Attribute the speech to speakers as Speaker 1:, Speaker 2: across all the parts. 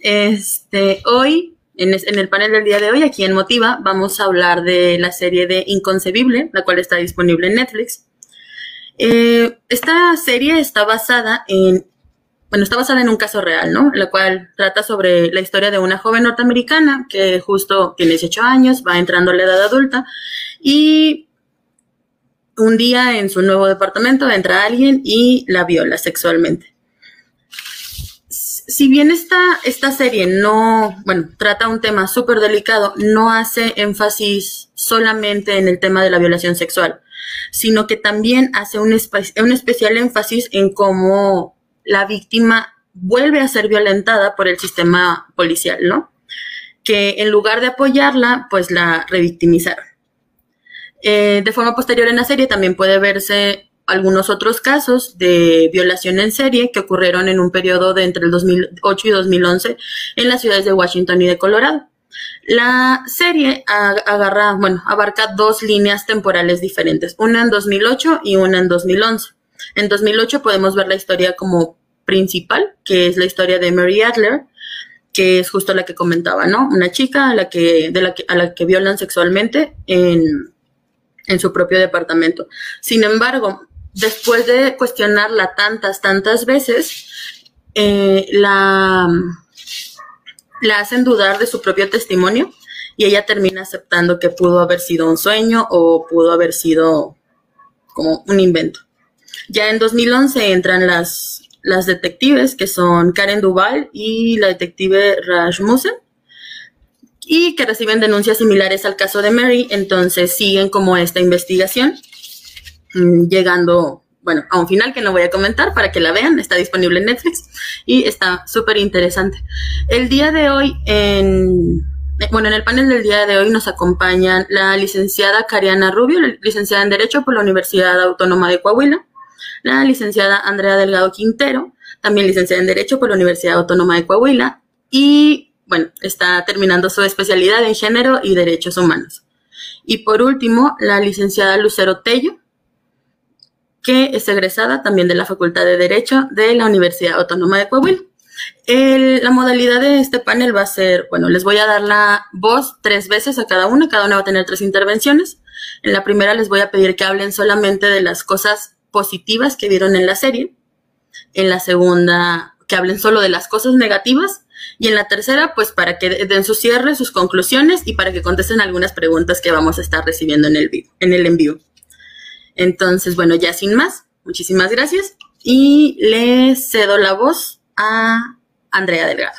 Speaker 1: Este, hoy, en, el panel del día de hoy, aquí en Motiva, vamos a hablar de la serie de Inconcebible, la cual está disponible en Netflix. Eh, esta serie está basada en, bueno, está basada en un caso real, ¿no? La cual trata sobre la historia de una joven norteamericana que justo tiene 18 años, va entrando a la edad adulta y un día en su nuevo departamento entra alguien y la viola sexualmente. Si bien esta, esta serie no, bueno, trata un tema súper delicado, no hace énfasis solamente en el tema de la violación sexual sino que también hace un, un especial énfasis en cómo la víctima vuelve a ser violentada por el sistema policial, ¿no? Que en lugar de apoyarla, pues la revictimizaron. Eh, de forma posterior en la serie también puede verse algunos otros casos de violación en serie que ocurrieron en un periodo de entre el 2008 y 2011 en las ciudades de Washington y de Colorado. La serie agarra, bueno, abarca dos líneas temporales diferentes, una en 2008 y una en 2011. En 2008 podemos ver la historia como principal, que es la historia de Mary Adler, que es justo la que comentaba, ¿no? Una chica a la que, de la a la que violan sexualmente en, en su propio departamento. Sin embargo, después de cuestionarla tantas, tantas veces, eh, la, la hacen dudar de su propio testimonio y ella termina aceptando que pudo haber sido un sueño o pudo haber sido como un invento. Ya en 2011 entran las, las detectives que son Karen Duval y la detective Rasmussen y que reciben denuncias similares al caso de Mary, entonces siguen como esta investigación, llegando bueno, a un final que no voy a comentar para que la vean, está disponible en Netflix y está súper interesante. El día de hoy, en, bueno, en el panel del día de hoy nos acompañan la licenciada Cariana Rubio, licenciada en Derecho por la Universidad Autónoma de Coahuila, la licenciada Andrea Delgado Quintero, también licenciada en Derecho por la Universidad Autónoma de Coahuila y, bueno, está terminando su especialidad en Género y Derechos Humanos. Y por último, la licenciada Lucero Tello, que es egresada también de la Facultad de Derecho de la Universidad Autónoma de Coahuila. la modalidad de este panel va a ser, bueno, les voy a dar la voz tres veces a cada una, cada una va a tener tres intervenciones. En la primera les voy a pedir que hablen solamente de las cosas positivas que vieron en la serie. En la segunda, que hablen solo de las cosas negativas. Y en la tercera, pues para que den su cierre, sus conclusiones y para que contesten algunas preguntas que vamos a estar recibiendo en el, en el envío. Entonces, bueno, ya sin más, muchísimas gracias y le cedo la voz a Andrea Delgado.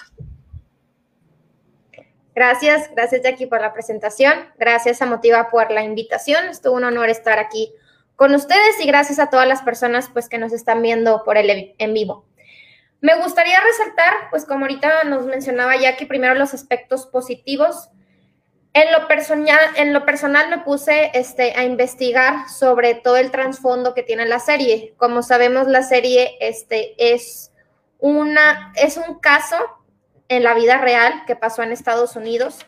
Speaker 2: Gracias, gracias Jackie por la presentación, gracias a Motiva por la invitación, estuvo un honor estar aquí con ustedes y gracias a todas las personas pues que nos están viendo por el en vivo. Me gustaría resaltar, pues como ahorita nos mencionaba Jackie, primero los aspectos positivos en lo personal, en lo personal me puse este, a investigar sobre todo el trasfondo que tiene la serie. Como sabemos, la serie este, es, una, es un caso en la vida real que pasó en Estados Unidos.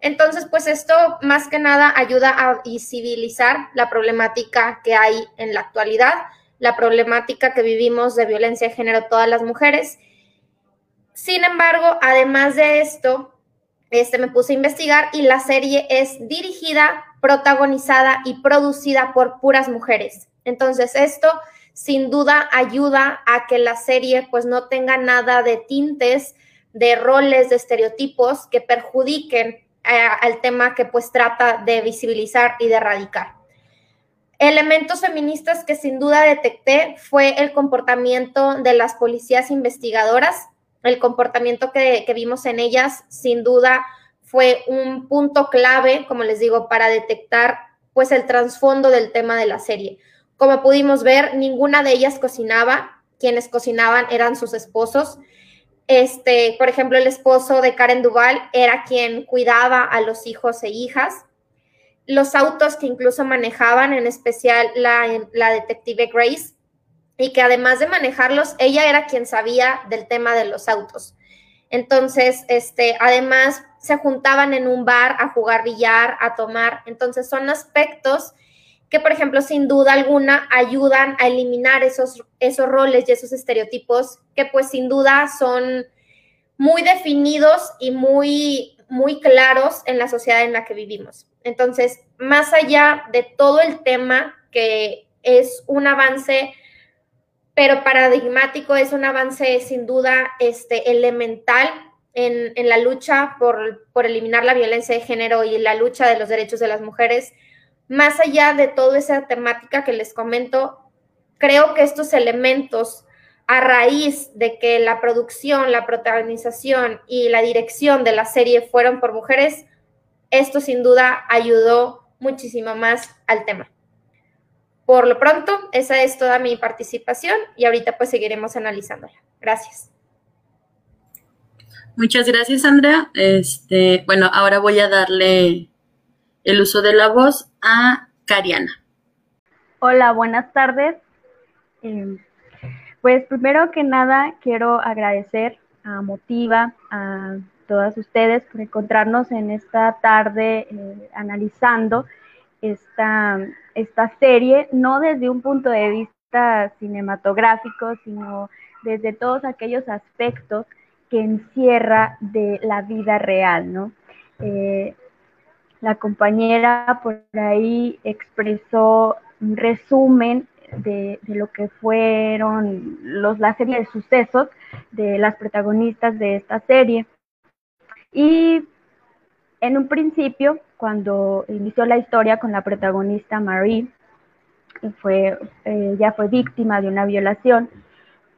Speaker 2: Entonces, pues esto más que nada ayuda a visibilizar la problemática que hay en la actualidad, la problemática que vivimos de violencia de género todas las mujeres. Sin embargo, además de esto, este, me puse a investigar y la serie es dirigida, protagonizada y producida por puras mujeres. Entonces, esto sin duda ayuda a que la serie pues no tenga nada de tintes, de roles, de estereotipos que perjudiquen eh, al tema que pues trata de visibilizar y de erradicar. Elementos feministas que sin duda detecté fue el comportamiento de las policías investigadoras, el comportamiento que, vimos en ellas, sin duda, fue un punto clave, como les digo, para detectar pues el trasfondo del tema de la serie. Como pudimos ver, ninguna de ellas cocinaba, quienes cocinaban eran sus esposos. Este, por ejemplo, el esposo de Karen Duval era quien cuidaba a los hijos e hijas. Los autos que incluso manejaban, en especial la, la detective Grace, y que además de manejarlos, ella era quien sabía del tema de los autos. Entonces, este, además se juntaban en un bar a jugar billar, a tomar. Entonces, son aspectos que, por ejemplo, sin duda alguna ayudan a eliminar esos, esos roles y esos estereotipos que, pues, sin duda son muy definidos y muy, muy claros en la sociedad en la que vivimos. Entonces, más allá de todo el tema que es un avance pero paradigmático es un avance sin duda este, elemental en, en la lucha por, por, eliminar la violencia de género y la lucha de los derechos de las mujeres. Más allá de toda esa temática que les comento, creo que estos elementos a raíz de que la producción, la protagonización y la dirección de la serie fueron por mujeres, esto sin duda ayudó muchísimo más al tema. Por lo pronto, esa es toda mi participación y ahorita pues seguiremos analizándola. Gracias.
Speaker 1: Muchas gracias, Andrea. Este, bueno, ahora voy a darle el uso de la voz a Cariana.
Speaker 3: Hola, buenas tardes. Em, pues primero que nada quiero agradecer a Motiva, a todas ustedes por encontrarnos en esta tarde eh, analizando esta, esta serie, no desde un punto de vista cinematográfico, sino desde todos aquellos aspectos que encierra de la vida real, ¿no? Eh, la compañera por ahí expresó un resumen de, de, lo que fueron los, la serie de sucesos de las protagonistas de esta serie. Y en un principio, cuando inició la historia con la protagonista Marie, fue, ella fue víctima de una violación.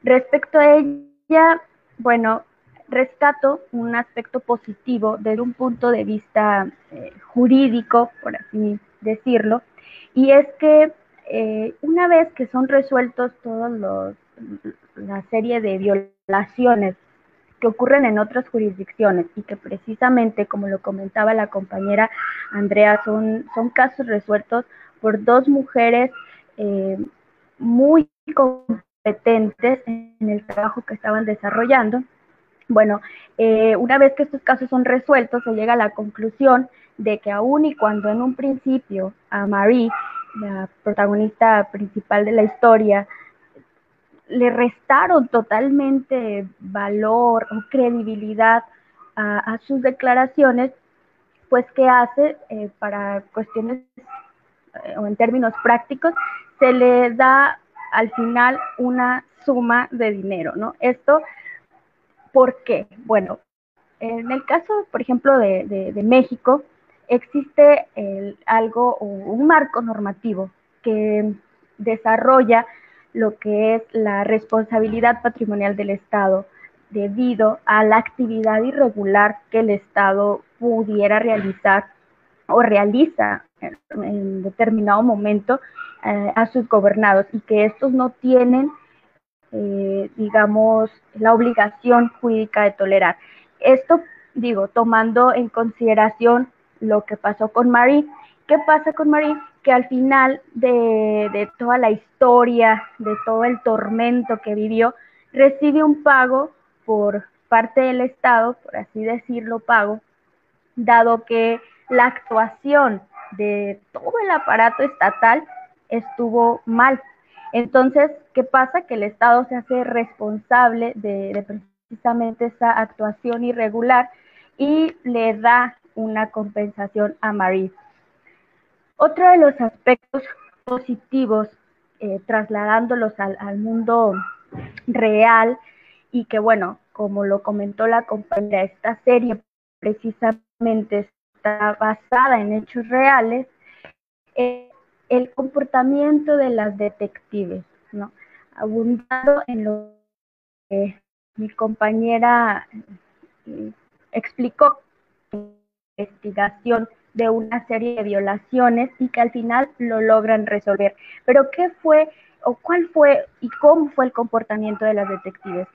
Speaker 3: Respecto a ella, bueno, rescato un aspecto positivo desde un punto de vista eh, jurídico, por así decirlo, y es que eh, una vez que son resueltos todos los la serie de violaciones que ocurren en otras jurisdicciones y que precisamente, como lo comentaba la compañera Andrea, son, son casos resueltos por dos mujeres eh, muy competentes en el trabajo que estaban desarrollando. Bueno, eh, una vez que estos casos son resueltos, se llega a la conclusión de que aún y cuando en un principio a Marie, la protagonista principal de la historia, le restaron totalmente valor o credibilidad a, sus declaraciones, pues ¿qué hace eh, para cuestiones eh, o en términos prácticos? Se le da al final una suma de dinero, ¿no? Esto, ¿por qué? Bueno, en el caso, por ejemplo, de, México, existe algo o un marco normativo que desarrolla lo que es la responsabilidad patrimonial del Estado debido a la actividad irregular que el Estado pudiera realizar o realiza en, determinado momento eh, a sus gobernados y que estos no tienen, eh, digamos, la obligación jurídica de tolerar. Esto, digo, tomando en consideración lo que pasó con Marie. ¿Qué pasa con Marie? Que al final de, toda la historia, de todo el tormento que vivió, recibe un pago por parte del Estado, por así decirlo, pago, dado que la actuación de todo el aparato estatal estuvo mal. Entonces, ¿qué pasa? Que el Estado se hace responsable de, de precisamente esa actuación irregular y le da una compensación a Marie. Otro de los aspectos positivos, eh, trasladándolos al, mundo real, y que bueno, como lo comentó la compañera, esta serie precisamente está basada en hechos reales, eh, el comportamiento de las detectives, ¿no? Abundando en lo que mi compañera eh, explicó, investigación de una serie de violaciones y que al final lo logran resolver. Pero ¿qué fue o cuál fue y cómo fue el comportamiento de las detectives?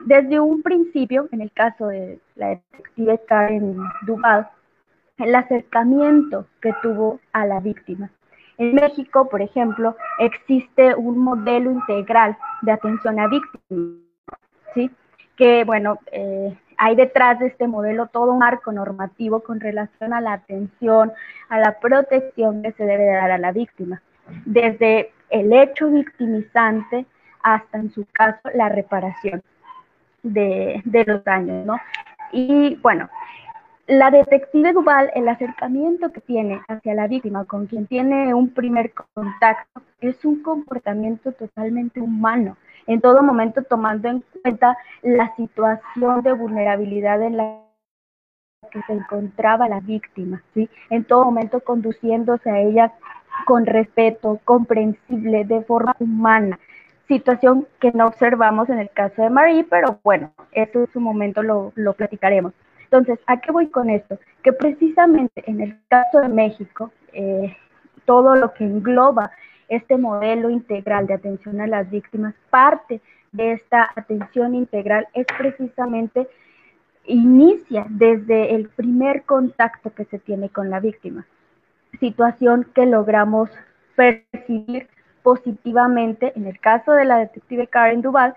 Speaker 3: desde un principio, en el caso de la detective Karen Duval, el acercamiento que tuvo a la víctima. En México, por ejemplo, existe un modelo integral de atención a víctimas, ¿sí? que, bueno, eh, hay detrás de este modelo todo un marco normativo con relación a la atención, a la protección que se debe dar a la víctima, desde el hecho victimizante hasta, en su caso, la reparación de, los daños, ¿no? Y bueno, la detective Duval, el acercamiento que tiene hacia la víctima, con quien tiene un primer contacto, es un comportamiento totalmente humano, en todo momento tomando en cuenta la situación de vulnerabilidad en la que se encontraba la víctima, ¿sí? En todo momento conduciéndose a ella con respeto, comprensible, de forma humana, situación que no observamos en el caso de Marie, pero bueno, eso en su momento lo, lo platicaremos. Entonces, ¿a qué voy con esto? Que precisamente en el caso de México, eh, todo lo que engloba este modelo integral de atención a las víctimas, parte de esta atención integral es precisamente inicia desde el primer contacto que se tiene con la víctima, situación que logramos percibir positivamente en el caso de la detective Karen Duval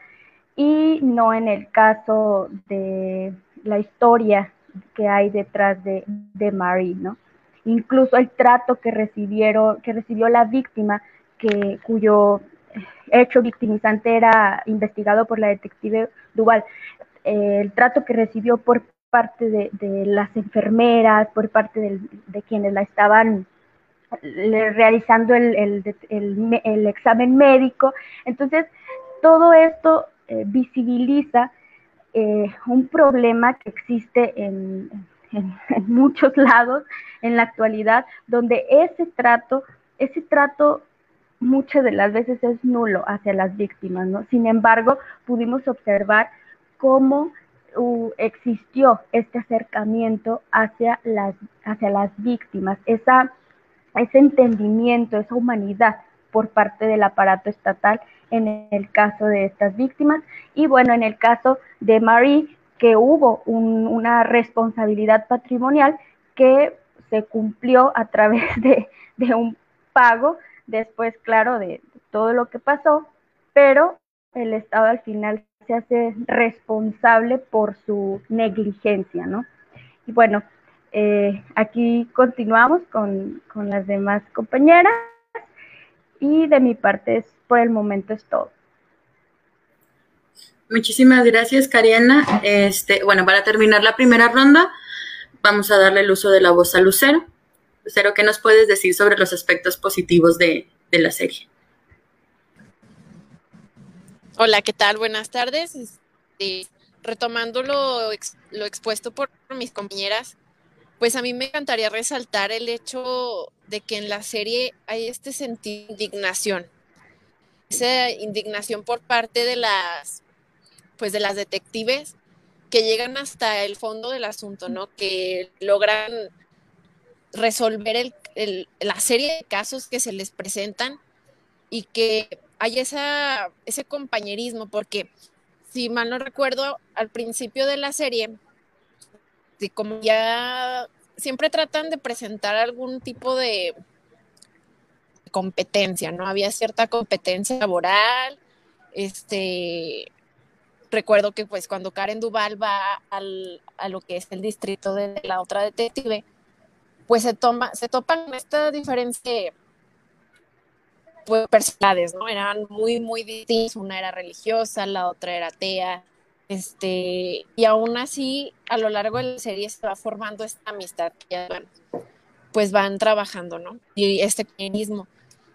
Speaker 3: y no en el caso de la historia que hay detrás de, de Marie, ¿no? Incluso el trato que recibieron, que recibió la víctima, que, cuyo hecho victimizante era investigado por la detective Duval, el trato que recibió por parte de, las enfermeras, por parte de quienes la estaban realizando el, examen médico. Entonces, todo esto eh, visibiliza eh, un problema que existe en, muchos lados en la actualidad, donde ese trato, ese trato muchas de las veces es nulo hacia las víctimas, ¿no? Sin embargo, pudimos observar cómo uh, existió este acercamiento hacia las, hacia las víctimas, esa, ese entendimiento, esa humanidad por parte del aparato estatal en el caso de estas víctimas. Y bueno, en el caso de Marie, que hubo una responsabilidad patrimonial que se cumplió a través de, de un pago, después, claro, de, todo lo que pasó, pero el Estado al final se hace responsable por su negligencia, ¿no? Y bueno, eh, aquí continuamos con, con las demás compañeras y de mi parte es por el momento es todo.
Speaker 1: Muchísimas gracias, Cariana. Este, bueno, para terminar la primera ronda, vamos a darle el uso de la voz a Lucero. Lucero, ¿qué nos puedes decir sobre los aspectos positivos de, de la serie?
Speaker 4: Hola, ¿qué tal? Buenas tardes. Este, retomando lo, lo expuesto por mis compañeras, pues a mí me encantaría resaltar el hecho de que en la serie hay este sentido de indignación, esa indignación por parte de las, pues de las detectives que llegan hasta el fondo del asunto, ¿no? Que logran resolver el, la serie de casos que se les presentan y que hay ese compañerismo, porque si mal no recuerdo, al principio de la serie, como ya siempre tratan de presentar algún tipo de competencia, ¿no? Había cierta competencia laboral, este, recuerdo que pues cuando Karen Duval va al, a lo que es el distrito de la otra detective, pues se toma, se topan esta diferencia pues, personalidades, ¿no? Eran muy, muy distintas, una era religiosa, la otra era atea, este, y aún así, a lo largo de la serie se va formando esta amistad pues van trabajando, ¿no? Y este mismo.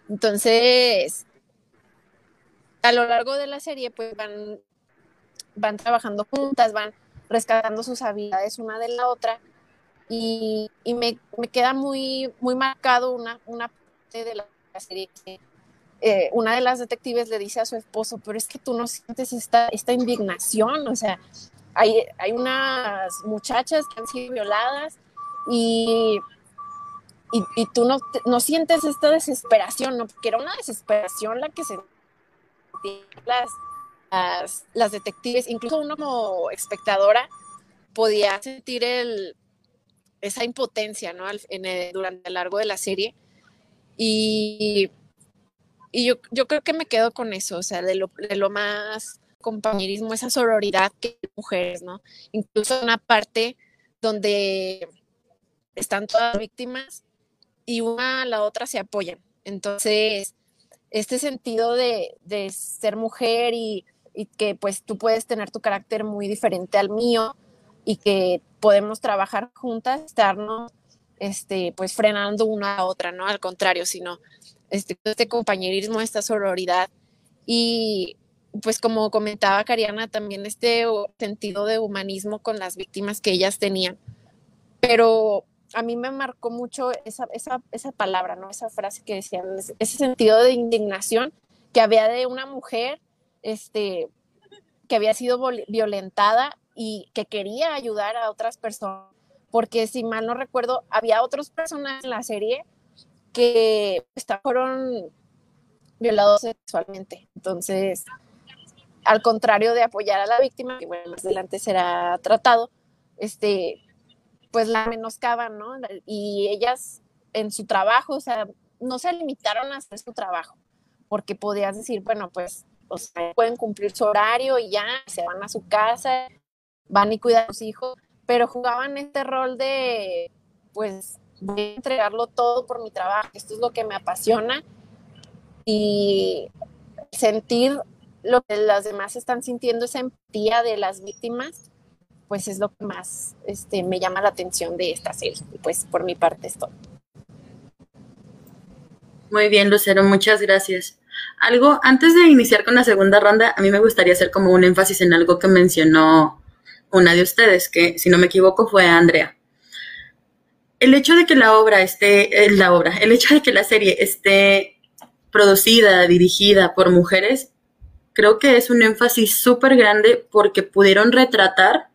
Speaker 4: Entonces, a lo largo de la serie, pues van, van trabajando juntas, van rescatando sus habilidades una de la otra. Y, me, queda muy, muy marcado una, una parte de la serie que eh, una de las detectives le dice a su esposo, pero es que tú no sientes esta, esta indignación, o sea, hay, hay unas muchachas que han sido violadas y, y, tú no, no, sientes esta desesperación, ¿no? Porque era una desesperación la que sentían las, las, las detectives, incluso uno como espectadora, podía sentir el, esa impotencia, ¿no? durante el largo de la serie. Y, y yo, yo, creo que me quedo con eso, o sea, de lo, de lo más compañerismo, esa sororidad que hay mujeres, ¿no? Incluso una parte donde están todas víctimas y una a la otra se apoyan. Entonces, este sentido de, de ser mujer y, y, que pues tú puedes tener tu carácter muy diferente al mío y que podemos trabajar juntas, estarnos este, pues frenando una a otra, ¿no? Al contrario, sino este, este compañerismo, esta sororidad y pues como comentaba Cariana, también este sentido de humanismo con las víctimas que ellas tenían. Pero a mí me marcó mucho esa, esa, esa palabra, ¿no? Esa frase que decían, ese sentido de indignación que había de una mujer este, que había sido violentada y que quería ayudar a otras personas. Porque si mal no recuerdo, había otros personajes en la serie que fueron violados sexualmente. Entonces, al contrario de apoyar a la víctima, que bueno, más adelante será tratado, este, pues la menoscaban, ¿no? Y ellas en su trabajo, o sea, no se limitaron a hacer su trabajo, porque podías decir, bueno, pues, o sea, pueden cumplir su horario y ya, se van a su casa, van y cuidan a sus hijos, pero jugaban este rol de, pues, voy a entregarlo todo por mi trabajo, esto es lo que me apasiona y sentir lo que las demás están sintiendo, esa empatía de las víctimas, pues es lo que más este, me llama la atención de esta serie. Pues por mi parte es todo.
Speaker 1: Muy bien, Lucero, muchas gracias. Algo, antes de iniciar con la segunda ronda, a mí me gustaría hacer como un énfasis en algo que mencionó una de ustedes, que si no me equivoco fue Andrea. El hecho de que la obra esté, eh, la obra, el hecho de que la serie esté producida, dirigida por mujeres, creo que es un énfasis súper grande porque pudieron retratar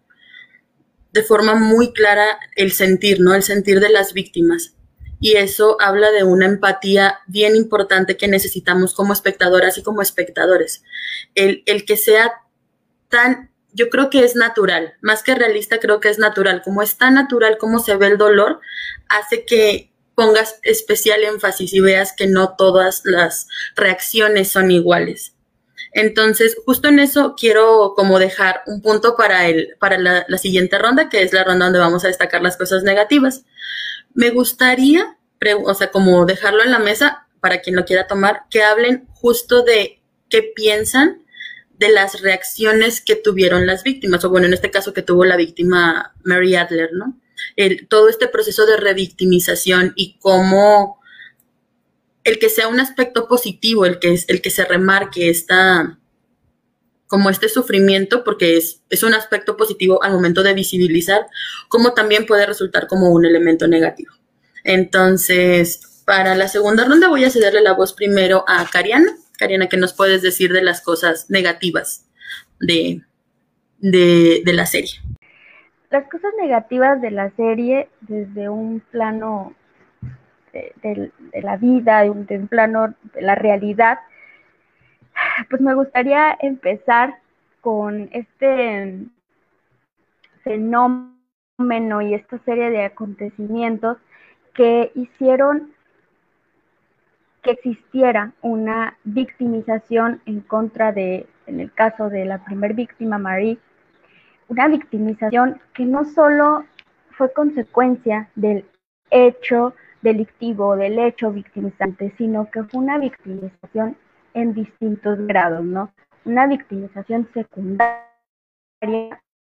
Speaker 1: de forma muy clara el sentir, ¿no? El sentir de las víctimas. Y eso habla de una empatía bien importante que necesitamos como espectadoras y como espectadores. El, el que sea tan, yo creo que es natural, más que realista, creo que es natural. Como es tan natural como se ve el dolor, hace que pongas especial énfasis y veas que no todas las reacciones son iguales. Entonces, justo en eso quiero como dejar un punto para, el, para la, siguiente ronda, que es la ronda donde vamos a destacar las cosas negativas. Me gustaría, o sea, como dejarlo en la mesa para quien lo quiera tomar, que hablen justo de qué piensan de las reacciones que tuvieron las víctimas, o bueno, en este caso que tuvo la víctima Mary Adler, ¿no? El, todo este proceso de revictimización y cómo el que sea un aspecto positivo, el que, es, el que se remarque esta, como este sufrimiento, porque es, es un aspecto positivo al momento de visibilizar, como también puede resultar como un elemento negativo. Entonces, para la segunda ronda voy a cederle la voz primero a Cariana. Cariana, ¿qué nos puedes decir de las cosas negativas de, de la serie?
Speaker 3: Las cosas negativas de la serie desde un plano de, la vida, de un, plano de la realidad, pues me gustaría empezar con este fenómeno y esta serie de acontecimientos que hicieron que existiera una victimización en contra de, en el caso de la primer víctima, Marie, una victimización que no solo fue consecuencia del hecho delictivo del hecho victimizante, sino que fue una victimización en distintos grados, ¿no? Una victimización secundaria,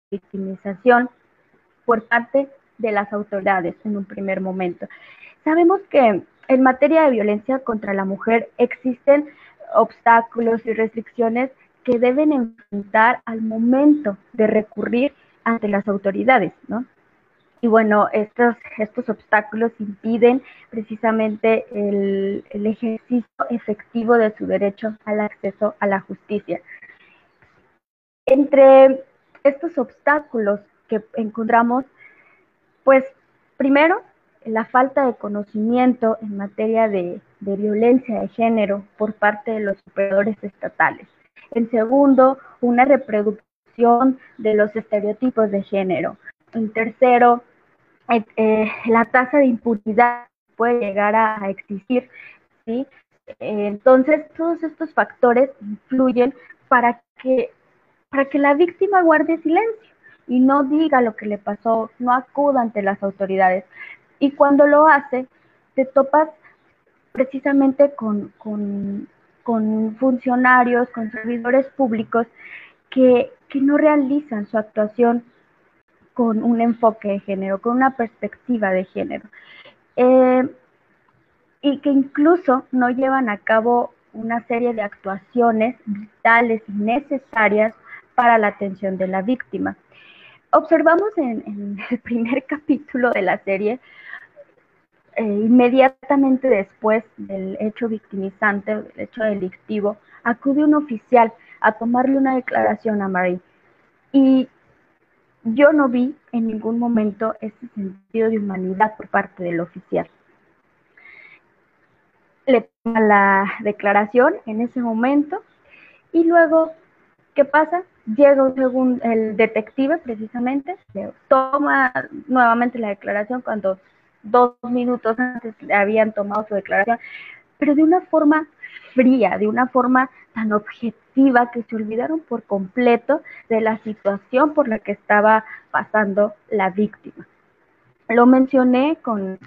Speaker 3: victimización por parte de las autoridades en un primer momento. Sabemos que en materia de violencia contra la mujer existen obstáculos y restricciones que deben enfrentar al momento de recurrir ante las autoridades, ¿no? Y bueno, estos, estos obstáculos impiden precisamente el, ejercicio efectivo de su derecho al acceso a la justicia. Entre estos obstáculos que encontramos, pues primero, la falta de conocimiento en materia de, violencia de género por parte de los operadores estatales. En segundo, una reproducción de los estereotipos de género. En tercero, eh, eh, la tasa de impunidad puede llegar a, existir, ¿sí? entonces, todos estos factores influyen para que, para que la víctima guarde silencio y no diga lo que le pasó, no acuda ante las autoridades. Y cuando lo hace, te topas precisamente con, con, funcionarios, con servidores públicos que, no realizan su actuación con un enfoque de género, con una perspectiva de género. Eh, y que incluso no llevan a cabo una serie de actuaciones vitales y necesarias para la atención de la víctima. Observamos en el primer capítulo de la serie inmediatamente después del hecho victimizante, del hecho delictivo, acude un oficial a tomarle una declaración a Marie. Y yo no vi en ningún momento ese sentido de humanidad por parte del oficial. Le toma la declaración en ese momento y luego, ¿qué pasa? Llega un el detective precisamente, toma nuevamente la declaración cuando dos minutos antes habían tomado su declaración, pero de una forma fría, de una forma tan objetiva que se olvidaron por completo de la situación por la que estaba pasando la víctima. Lo mencioné con,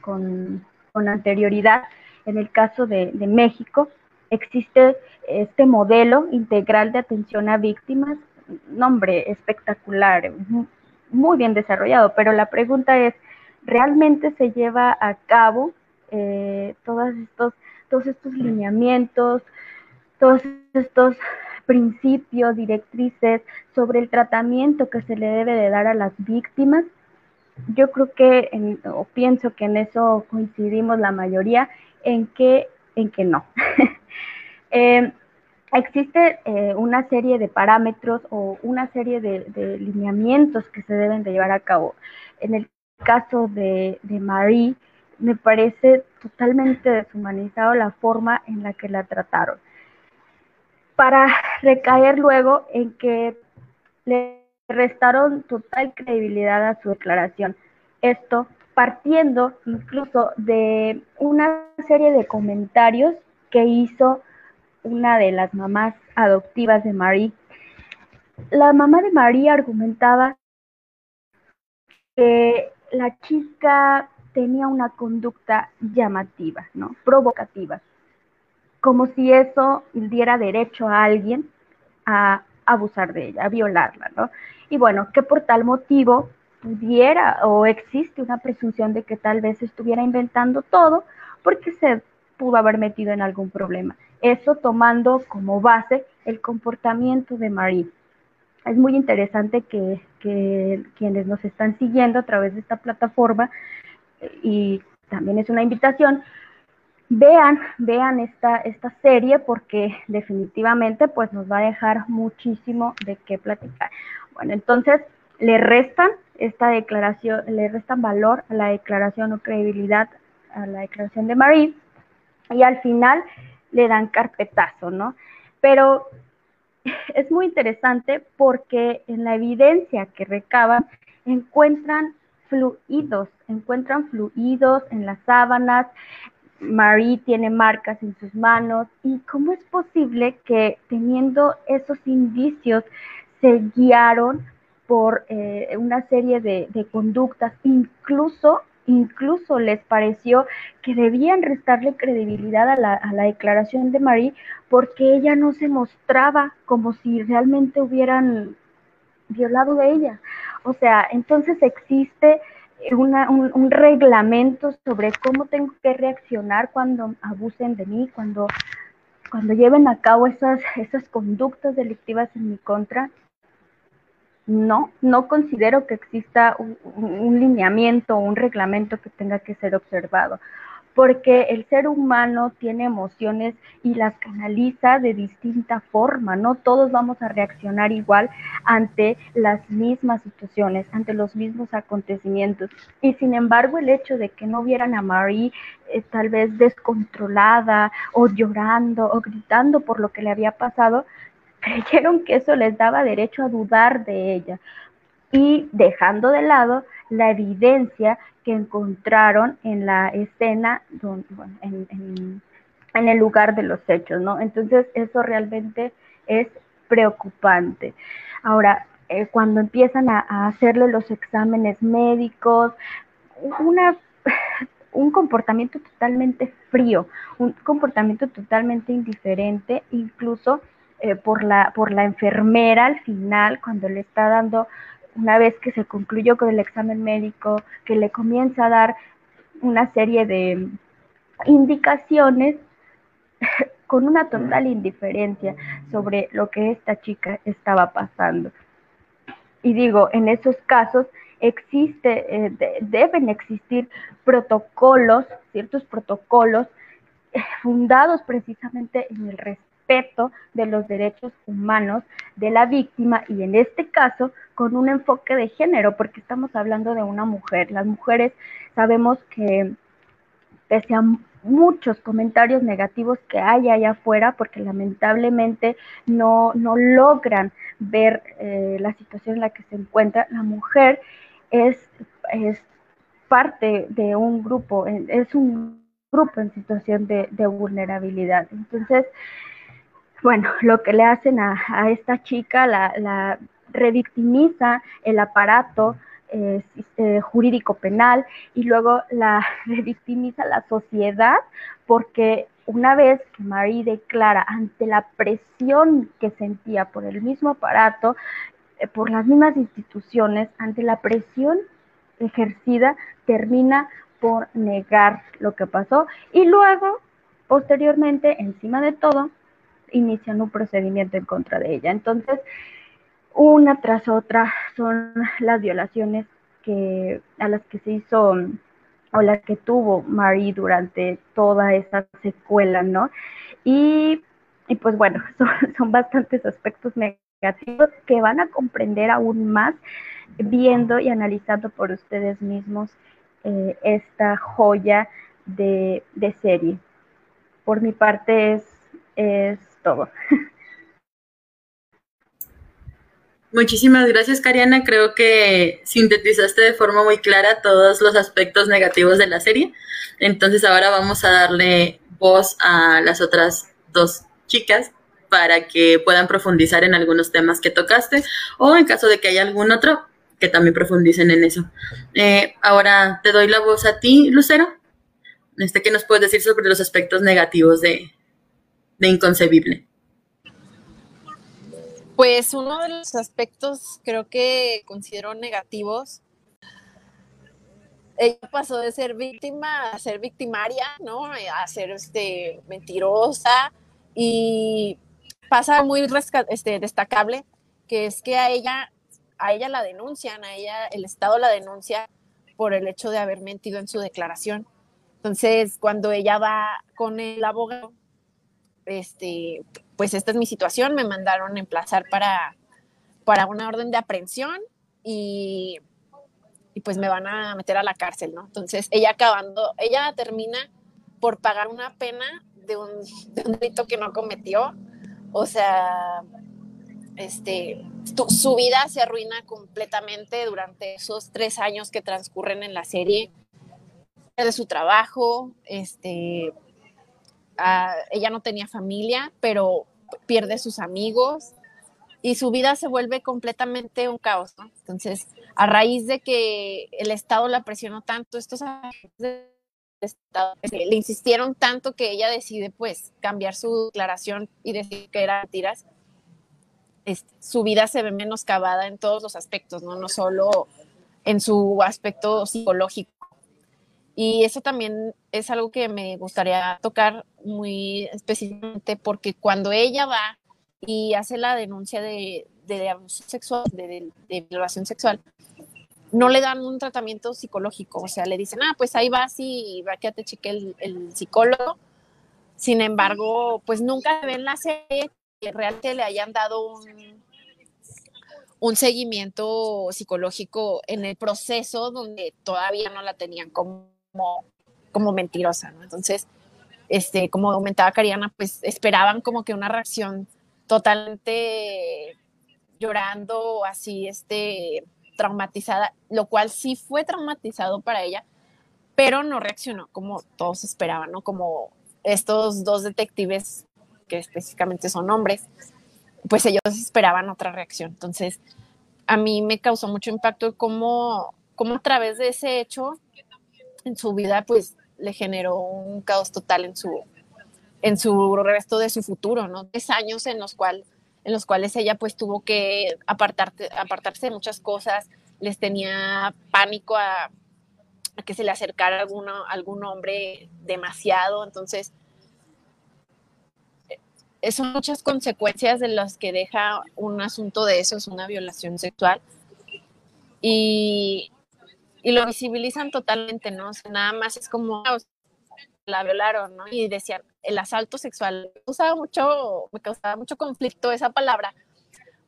Speaker 3: anterioridad en el caso de México. Existe este modelo integral de atención a víctimas, nombre espectacular, muy bien desarrollado, pero la pregunta es, realmente se lleva a cabo eh, todos, estos, todos estos lineamientos, todos estos principios, directrices sobre el tratamiento que se le debe de dar a las víctimas. Yo creo que, o pienso que en eso coincidimos la mayoría, en que, en que no. Eh, existe eh, una serie de parámetros o una serie de, de, lineamientos que se deben de llevar a cabo. En el caso de, de Marie, me parece totalmente deshumanizado la forma en la que la trataron. Para recaer luego en que le restaron total credibilidad a su declaración. Esto partiendo incluso de una serie de comentarios que hizo una de las mamás adoptivas de Marie. La mamá de Marie argumentaba que la chica tenía una conducta llamativa, ¿no? Provocativa, como si eso diera derecho a alguien a abusar de ella, a violarla, ¿no? Y bueno, que por tal motivo pudiera o existe una presunción de que tal vez estuviera inventando todo porque se pudo haber metido en algún problema. Eso tomando como base el comportamiento de Marie es muy interesante que, quienes nos están siguiendo a través de esta plataforma y también es una invitación, vean, vean esta, esta serie porque definitivamente pues nos va a dejar muchísimo de qué platicar. Bueno, entonces le restan esta declaración, le restan valor a la declaración o credibilidad a la declaración de Marie y al final le dan carpetazo, ¿no? Pero es muy interesante porque en la evidencia que recaban encuentran fluidos, encuentran fluidos en las sábanas, Marie tiene marcas en sus manos y cómo es posible que teniendo esos indicios se guiaron por eh, una serie de, de conductas, incluso incluso les pareció que debían restarle credibilidad a la, declaración de Marie porque ella no se mostraba como si realmente hubieran violado de ella. O sea, entonces existe un, reglamento sobre cómo tengo que reaccionar cuando abusen de mí, cuando, cuando lleven a cabo esas, esas conductas delictivas en mi contra no, no considero que exista un, lineamiento un reglamento que tenga que ser observado, porque el ser humano tiene emociones y las canaliza de distinta forma, no todos vamos a reaccionar igual ante las mismas situaciones, ante los mismos acontecimientos. Y sin embargo, el hecho de que no vieran a Marie eh, tal vez descontrolada o llorando o gritando por lo que le había pasado, creyeron que eso les daba derecho a dudar de ella y dejando de lado la evidencia que encontraron en la escena, en, el lugar de los hechos, ¿no? Entonces eso realmente es preocupante. Ahora, eh, cuando empiezan a, hacerle los exámenes médicos, un comportamiento totalmente frío, un comportamiento totalmente indiferente, incluso eh, por, la, por la enfermera al final, cuando le está dando, una vez que se concluyó con el examen médico, que le comienza a dar una serie de indicaciones con una total indiferencia sobre lo que esta chica estaba pasando. Y digo, en esos casos existe, eh, deben existir protocolos, ciertos protocolos eh, fundados precisamente en el respeto de los derechos humanos de la víctima y en este caso con un enfoque de género, porque estamos hablando de una mujer. Las mujeres sabemos que pese a muchos comentarios negativos que hay allá afuera, porque lamentablemente no, no logran ver eh, la situación en la que se encuentra, la mujer es, es parte de un grupo, es un grupo en situación de, de vulnerabilidad. Entonces, bueno, lo que le hacen a, esta chica, la, revictimiza el aparato eh, eh, jurídico penal y luego la revictimiza la sociedad porque una vez que Marie declara ante la presión que sentía por el mismo aparato, eh, por las mismas instituciones, ante la presión ejercida, termina por negar lo que pasó. Y luego, posteriormente, encima de todo, inician un procedimiento en contra de ella. Entonces, una tras otra son las violaciones que, a las que se hizo o las que tuvo Marie durante toda esa secuela, ¿no? Y, pues bueno, son, bastantes aspectos negativos que van a comprender aún más viendo y analizando por ustedes mismos eh, esta joya de, de, serie. Por mi parte es, es todo.
Speaker 1: Muchísimas gracias, Cariana. Creo que sintetizaste de forma muy clara todos los aspectos negativos de la serie. Entonces ahora vamos a darle voz a las otras dos chicas para que puedan profundizar en algunos temas que tocaste o en caso de que haya algún otro, que también profundicen en eso. Eh, ahora te doy la voz a ti, Lucero. Este, ¿Qué nos puedes decir sobre los aspectos negativos de, de inconcebible?
Speaker 4: Pues uno de los aspectos creo que considero negativos, ella pasó de ser víctima a ser victimaria, ¿no? A ser este, mentirosa y pasa muy este, destacable que es que a ella, a ella la denuncian, a ella el Estado la denuncia por el hecho de haber mentido en su declaración. Entonces, cuando ella va con el abogado, este, pues esta es mi situación, me mandaron a emplazar para, para una orden de aprehensión y, pues me van a meter a la cárcel, ¿no? Entonces ella acabando, ella termina por pagar una pena de un, delito que no cometió, o sea, este, su vida se arruina completamente durante esos tres años que transcurren en la serie de su trabajo, este, ella no tenía familia, pero pierde sus amigos y su vida se vuelve completamente un caos, Entonces, a raíz de que el Estado la presionó tanto, estos Estado, este, le insistieron tanto que ella decide pues cambiar su declaración y decir que eran mentiras, su vida se ve menoscabada en todos los aspectos, ¿no? No solo en su aspecto psicológico, y eso también es algo que me gustaría tocar muy específicamente porque cuando ella va y hace la denuncia de, abuso sexual, de, violación sexual, no le dan un tratamiento psicológico, o sea, le dicen, ah, pues ahí vas y va que te cheque el, psicólogo. Sin embargo, pues nunca ven la serie que realmente le hayan dado un, un seguimiento psicológico en el proceso donde todavía no la tenían como como, mentirosa, ¿no? Entonces, este, como comentaba Cariana, pues esperaban como que una reacción totalmente llorando, así, este, traumatizada, lo cual sí fue traumatizado para ella, pero no reaccionó como todos esperaban, ¿no? Como estos dos detectives, que específicamente son hombres, pues ellos esperaban otra reacción. Entonces, a mí me causó mucho impacto cómo, cómo a través de ese hecho en su vida, pues le generó un caos total en su, en su resto de su futuro, ¿no? Tres años en los, cual, en los cuales ella pues tuvo que apartarse, apartarse de muchas cosas, les tenía pánico a, que se le acercara alguno, algún hombre demasiado, entonces eh, son muchas consecuencias de las que deja un asunto de eso, es una violación sexual. Y, y lo visibilizan totalmente, ¿no? nada más es como ah, la violaron, ¿no? Y decían, el asalto sexual. Me causaba mucho, me causaba mucho conflicto esa palabra,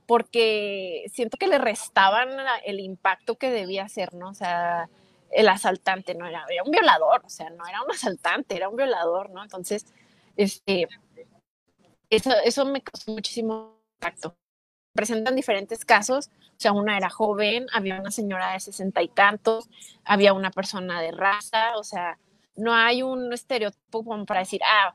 Speaker 4: porque siento que le restaban el impacto que debía ser, ¿no? O sea, el asaltante no era, era un violador, o sea, no era un asaltante, era un violador, ¿no? Entonces, este, eso, eso me causó muchísimo impacto. Presentan diferentes casos, o sea, una era joven, había una señora de sesenta y tantos, había una persona de raza, o sea, no hay un estereotipo como para decir, ah,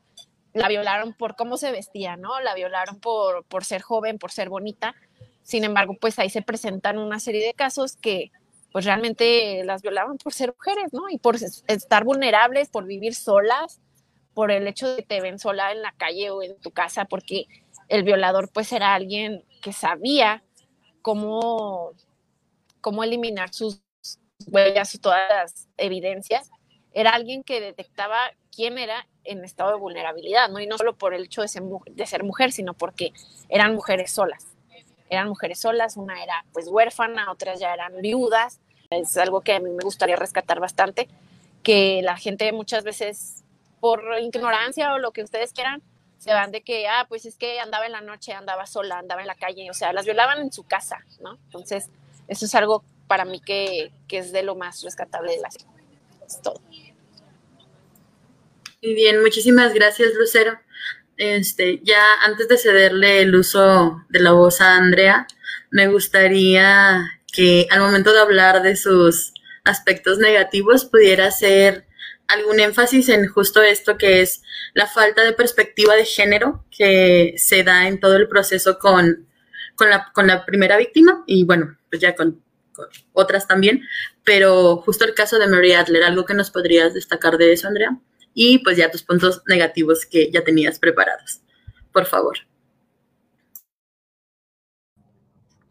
Speaker 4: la violaron por cómo se vestía, ¿no? La violaron por, por ser joven, por ser bonita. Sin embargo, pues ahí se presentan una serie de casos que pues realmente las violaban por ser mujeres, ¿no? Y por estar vulnerables, por vivir solas, por el hecho de que te ven sola en la calle o en tu casa, porque el violador pues era alguien que sabía cómo, cómo eliminar sus huellas, todas las evidencias era alguien que detectaba quién era en estado de vulnerabilidad, ¿no? Y no solo por el hecho de ser, de ser mujer, sino porque eran mujeres solas. Eran mujeres solas, una era pues huérfana, otras ya eran viudas. Es algo que a mí me gustaría rescatar bastante, que la gente muchas veces por ignorancia o lo que ustedes quieran, se van de que, ah, pues es que andaba en la noche, andaba sola, andaba en la calle, o sea, las violaban en su casa, ¿no? Entonces, eso es algo para mí que, que es de lo más rescatable de la. Es todo.
Speaker 1: Muy bien, muchísimas gracias, Lucero. Este, ya antes de cederle el uso de la voz a Andrea, me gustaría que al momento de hablar de sus aspectos negativos pudiera hacer algún énfasis en justo esto que es la falta de perspectiva de género que se da en todo el proceso con, con, la, primera víctima y bueno, pues ya con, con, otras también, pero justo el caso de Mary Adler, algo que nos podrías destacar de eso, Andrea y pues ya tus puntos negativos que ya tenías preparados. Por favor.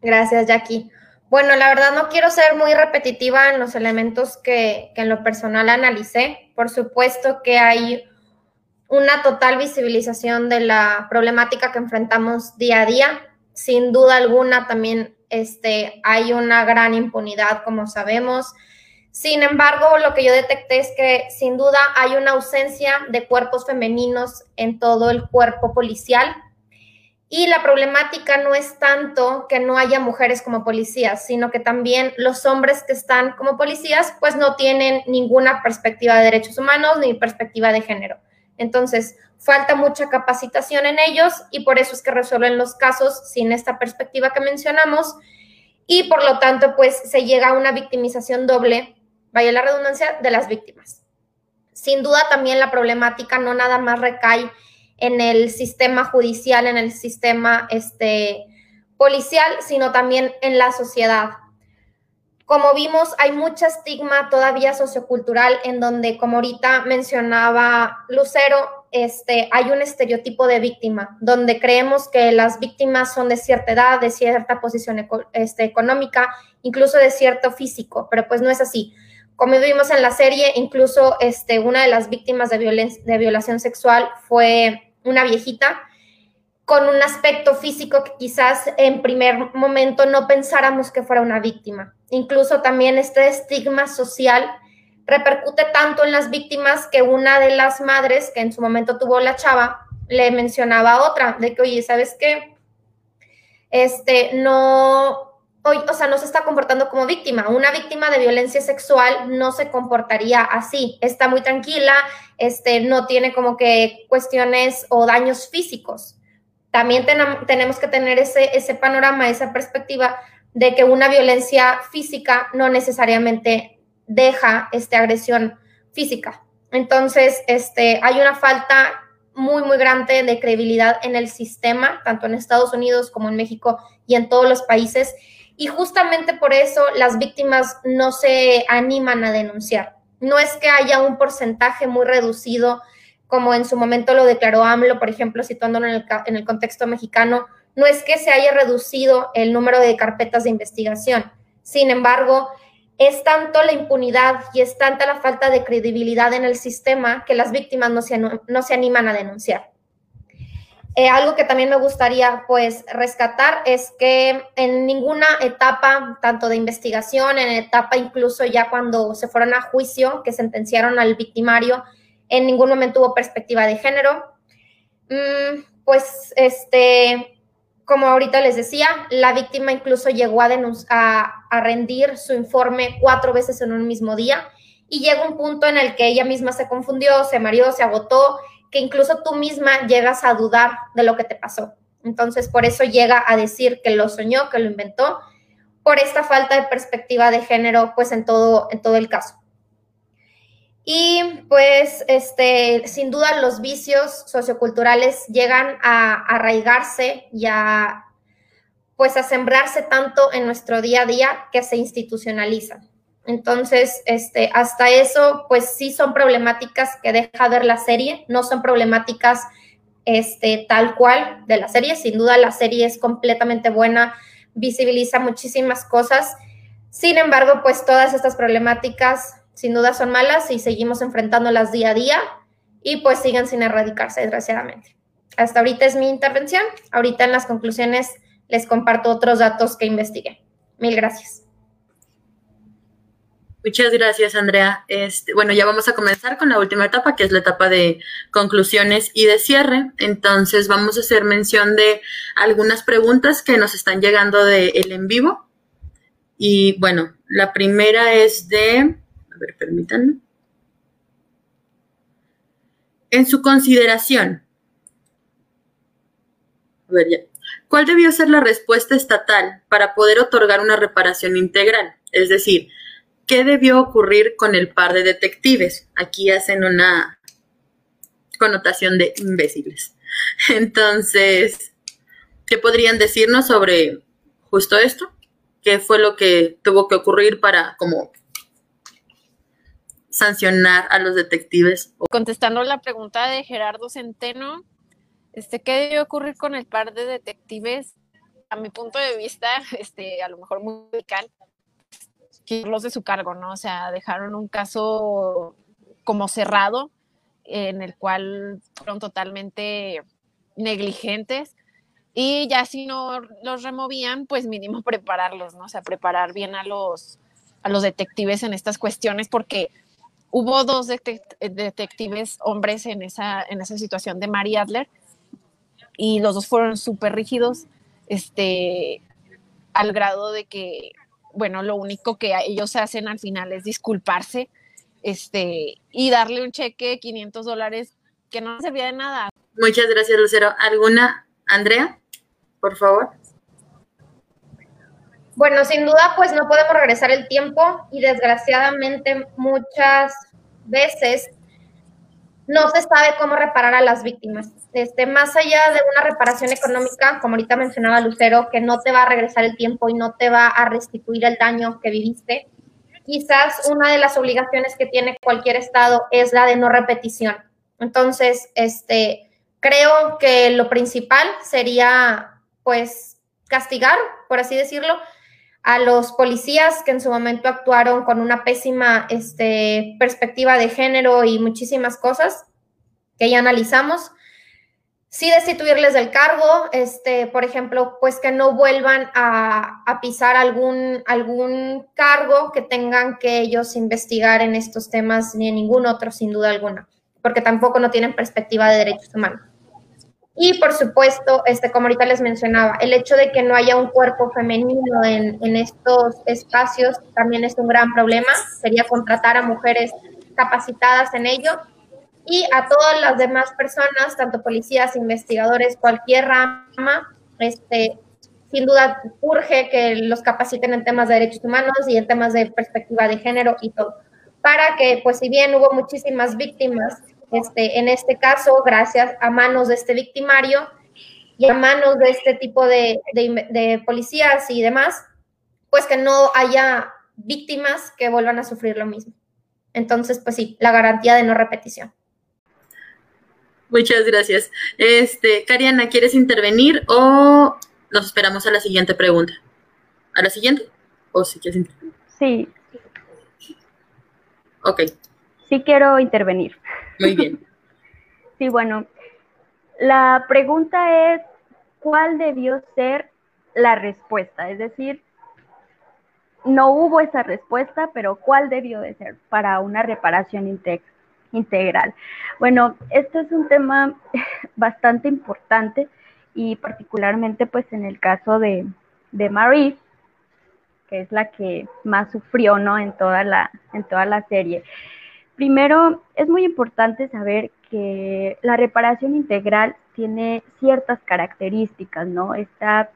Speaker 2: Gracias, Jackie. Bueno, la verdad no quiero ser muy repetitiva en los elementos que, que en lo personal analicé. Por supuesto que hay una total visibilización de la problemática que enfrentamos día a día. Sin duda alguna también este, hay una gran impunidad, como sabemos. Sin embargo, lo que yo detecté es que sin duda hay una ausencia de cuerpos femeninos en todo el cuerpo policial. Y la problemática no es tanto que no haya mujeres como policías, sino que también los hombres que están como policías pues no tienen ninguna perspectiva de derechos humanos ni perspectiva de género. Entonces, falta mucha capacitación en ellos y por eso es que resuelven los casos sin esta perspectiva que mencionamos y por lo tanto pues se llega a una victimización doble vaya la redundancia, de las víctimas. Sin duda también la problemática no nada más recae en el sistema judicial, en el sistema este, policial, sino también en la sociedad. Como vimos, hay mucha estigma todavía sociocultural en donde, como ahorita mencionaba Lucero, este, hay un estereotipo de víctima, donde creemos que las víctimas son de cierta edad, de cierta posición este, económica, incluso de cierto físico, pero pues no es así. Como vimos en la serie, incluso este, una de las víctimas de, de violación sexual fue una viejita con un aspecto físico que quizás en primer momento no pensáramos que fuera una víctima. Incluso también este estigma social repercute tanto en las víctimas que una de las madres que en su momento tuvo la chava le mencionaba a otra de que, oye, ¿sabes qué? Este, no, o sea, no se está comportando como víctima. Una víctima de violencia sexual no se comportaría así. Está muy tranquila, este, no tiene como que cuestiones o daños físicos. también tenemos que tener ese, ese panorama, esa perspectiva de que una violencia física no necesariamente deja este, agresión física. Entonces, este, hay una falta muy, muy grande de credibilidad en el sistema, tanto en Estados Unidos como en México y en todos los países. Y justamente por eso las víctimas no se animan a denunciar. No es que haya un porcentaje muy reducido, como en su momento lo declaró AMLO, por ejemplo, situándolo en el, en el contexto mexicano, no es que se haya reducido el número de carpetas de investigación. Sin embargo, es tanto la impunidad y es tanta la falta de credibilidad en el sistema que las víctimas no se, no se animan a denunciar. Eh, algo que también me gustaría pues rescatar es que en ninguna etapa, tanto de investigación, en etapa incluso ya cuando se fueron a juicio, que sentenciaron al victimario, en ningún momento hubo perspectiva de género. Mm, pues este, como ahorita les decía, la víctima incluso llegó a, a, rendir su informe cuatro veces en un mismo día y llega un punto en el que ella misma se confundió, se mareó, se agotó, que incluso tú misma llegas a dudar de lo que te pasó. Entonces, por eso llega a decir que lo soñó, que lo inventó, por esta falta de perspectiva de género, pues en todo, en todo el caso. Y pues, este, sin duda, los vicios socioculturales llegan a, arraigarse y a, pues, a sembrarse tanto en nuestro día a día que se institucionalizan. Entonces, este, hasta eso, pues sí son problemáticas que deja ver la serie, no son problemáticas este, tal cual de la serie. Sin duda, la serie es completamente buena, visibiliza muchísimas cosas. Sin embargo, pues todas estas problemáticas sin duda son malas y seguimos enfrentándolas día a día y pues siguen sin erradicarse, desgraciadamente. Hasta ahorita es mi intervención. Ahorita en las conclusiones les comparto otros datos que investigué. Mil gracias.
Speaker 1: Muchas gracias, Andrea. Este, bueno, ya vamos a comenzar con la última etapa, que es la etapa de conclusiones y de cierre. Entonces, vamos a hacer mención de algunas preguntas que nos están llegando de el en vivo. Y bueno, la primera es de a ver, permítanme. En su consideración, a ver ya, ¿cuál debió ser la respuesta estatal para poder otorgar una reparación integral? Es decir, ¿qué debió ocurrir con el par de detectives? Aquí hacen una connotación de imbéciles. Entonces, ¿qué podrían decirnos sobre justo esto? ¿Qué fue lo que tuvo que ocurrir para como sancionar a los detectives.
Speaker 4: Contestando la pregunta de Gerardo Centeno, este, ¿qué debió ocurrir con el par de detectives? A mi punto de vista, este, a lo mejor muy radical, quitarlos de su cargo, ¿no? O sea, dejaron un caso como cerrado, en el cual fueron totalmente negligentes. Y ya si no los removían, pues mínimo prepararlos, ¿no? O sea, preparar bien a los, a los detectives en estas cuestiones, porque hubo dos detectives hombres en esa, en esa situación de Mary Adler y los dos fueron súper rígidos, este, al grado de que, bueno, lo único que ellos hacen al final es disculparse este, y darle un cheque de 500 dólares que no servía de nada.
Speaker 1: Muchas gracias, Lucero. ¿Alguna, Andrea, por favor?
Speaker 2: Bueno, sin duda, pues no podemos regresar el tiempo y desgraciadamente muchas veces no se sabe cómo reparar a las víctimas. Este, más allá de una reparación económica, como ahorita mencionaba Lucero, que no te va a regresar el tiempo y no te va a restituir el daño que viviste, quizás una de las obligaciones que tiene cualquier estado es la de no repetición. Entonces, este, creo que lo principal sería, pues, castigar, por así decirlo, a los policías que en su momento actuaron con una pésima este, perspectiva de género y muchísimas cosas que ya analizamos. Sí destituirles del cargo, este, por ejemplo, pues que no vuelvan a, pisar algún, algún cargo que tengan que ellos investigar en estos temas ni en ningún otro, sin duda alguna, porque tampoco no tienen perspectiva de derechos humanos. Y por supuesto, este, como ahorita les mencionaba, el hecho de que no haya un cuerpo femenino en, en estos espacios también es un gran problema. Sería contratar a mujeres capacitadas en ello. y a todas las demás personas, tanto policías, investigadores, cualquier rama, este, sin duda urge que los capaciten en temas de derechos humanos y en temas de perspectiva de género y todo, para que, pues si bien hubo muchísimas víctimas, este, en este caso, gracias a manos de este victimario y a manos de este tipo de, de policías y demás, pues que no haya víctimas que vuelvan a sufrir lo mismo. Entonces, pues sí, la garantía de no repetición.
Speaker 1: Muchas gracias. Este, Cariana, ¿quieres intervenir o nos esperamos a la siguiente pregunta? ¿A la siguiente? ¿O si quieres intervenir?
Speaker 3: Sí.
Speaker 1: Ok.
Speaker 3: Sí quiero intervenir.
Speaker 1: Muy bien.
Speaker 3: sí, bueno, la pregunta es, ¿cuál debió ser la respuesta? Es decir, no hubo esa respuesta, pero ¿cuál debió de ser para una reparación integral? Bueno, esto es un tema bastante importante y particularmente pues en el caso de, de que es la que más sufrió, ¿no? En toda la, en toda la serie. Primero, es muy importante saber que la reparación integral tiene ciertas características, ¿no? Está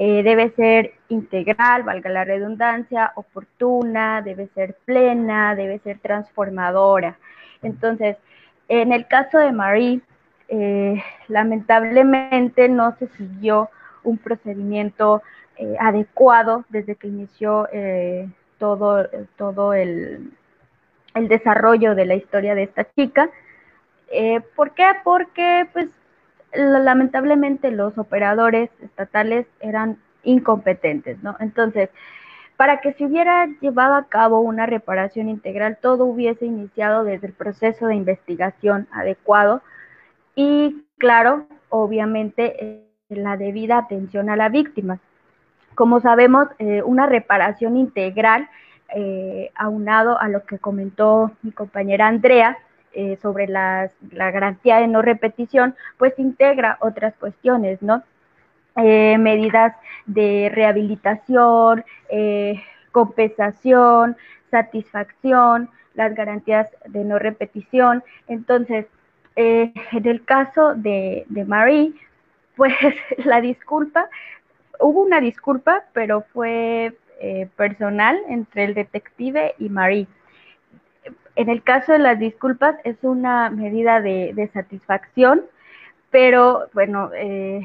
Speaker 3: eh, debe ser integral, valga la redundancia, oportuna, debe ser plena, debe ser transformadora. Entonces, en el caso de Marie, eh, lamentablemente no se siguió un procedimiento eh, adecuado desde que inició todo, todo el, el, desarrollo de la historia de esta chica. ¿Por qué? Porque pues lamentablemente los operadores estatales eran incompetentes, ¿no? Entonces, para que se hubiera llevado a cabo una reparación integral, todo hubiese iniciado desde el proceso de investigación adecuado y, claro, obviamente, eh, la debida atención a la víctima. Como sabemos, eh, una reparación integral, eh, aunado a lo que comentó mi compañera Andrea, eh, sobre la garantía de no repetición, pues integra otras cuestiones, ¿no? Eh, medidas de rehabilitación, eh, compensación, satisfacción, las garantías de no repetición. Entonces, en el caso de, de Marie, pues la disculpa, hubo una disculpa, pero fue personal entre el detective y Marie en el caso de las disculpas es una medida de, satisfacción, pero bueno, eh,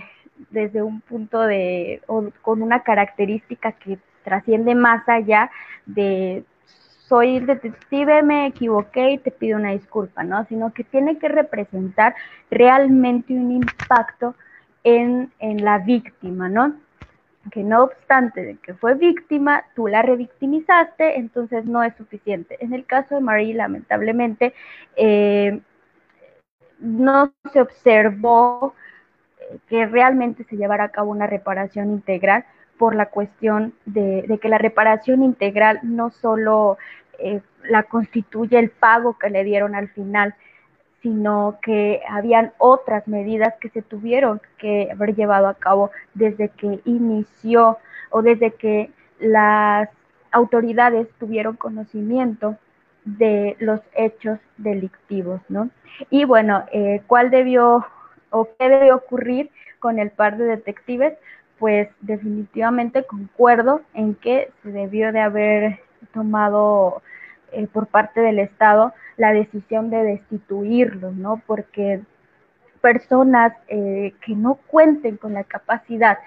Speaker 3: desde un punto de, o con una característica que trasciende más allá de soy el detective, me equivoqué y te pido una disculpa, ¿no? Sino que tiene que representar realmente un impacto en, en la víctima, ¿no? Que no obstante que fue víctima, tú la revictimizaste, entonces no es suficiente. En el caso de Marie, lamentablemente, eh, no se observó eh, que realmente se llevara a cabo una reparación integral por la cuestión de, que la reparación integral no solo eh, la constituye el pago que le dieron al final, sino que habían otras medidas que se tuvieron que haber llevado a cabo desde que inició o desde que las autoridades tuvieron conocimiento de los hechos delictivos, ¿no? Y bueno, eh, ¿cuál debió o qué debió ocurrir con el par de detectives? Pues definitivamente concuerdo en que se debió de haber tomado eh, por parte del Estado la decisión de destituirlos, ¿no? Porque personas eh, que no cuenten con la capacidad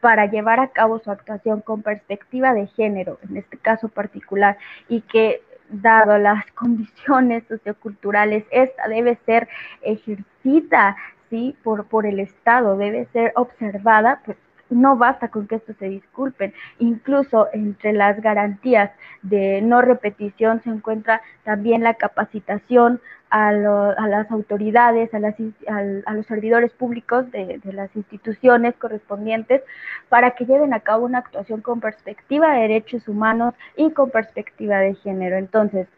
Speaker 3: para llevar a cabo su actuación con perspectiva de género, en este caso particular, y que dado las condiciones socioculturales, esta debe ser ejercida, ¿sí? Por, por el Estado, debe ser observada, pues no basta con que esto se disculpen. Incluso entre las garantías de no repetición se encuentra también la capacitación a, las autoridades, a, los servidores públicos de, las instituciones correspondientes para que lleven a cabo una actuación con perspectiva de derechos humanos y con perspectiva de género. Entonces,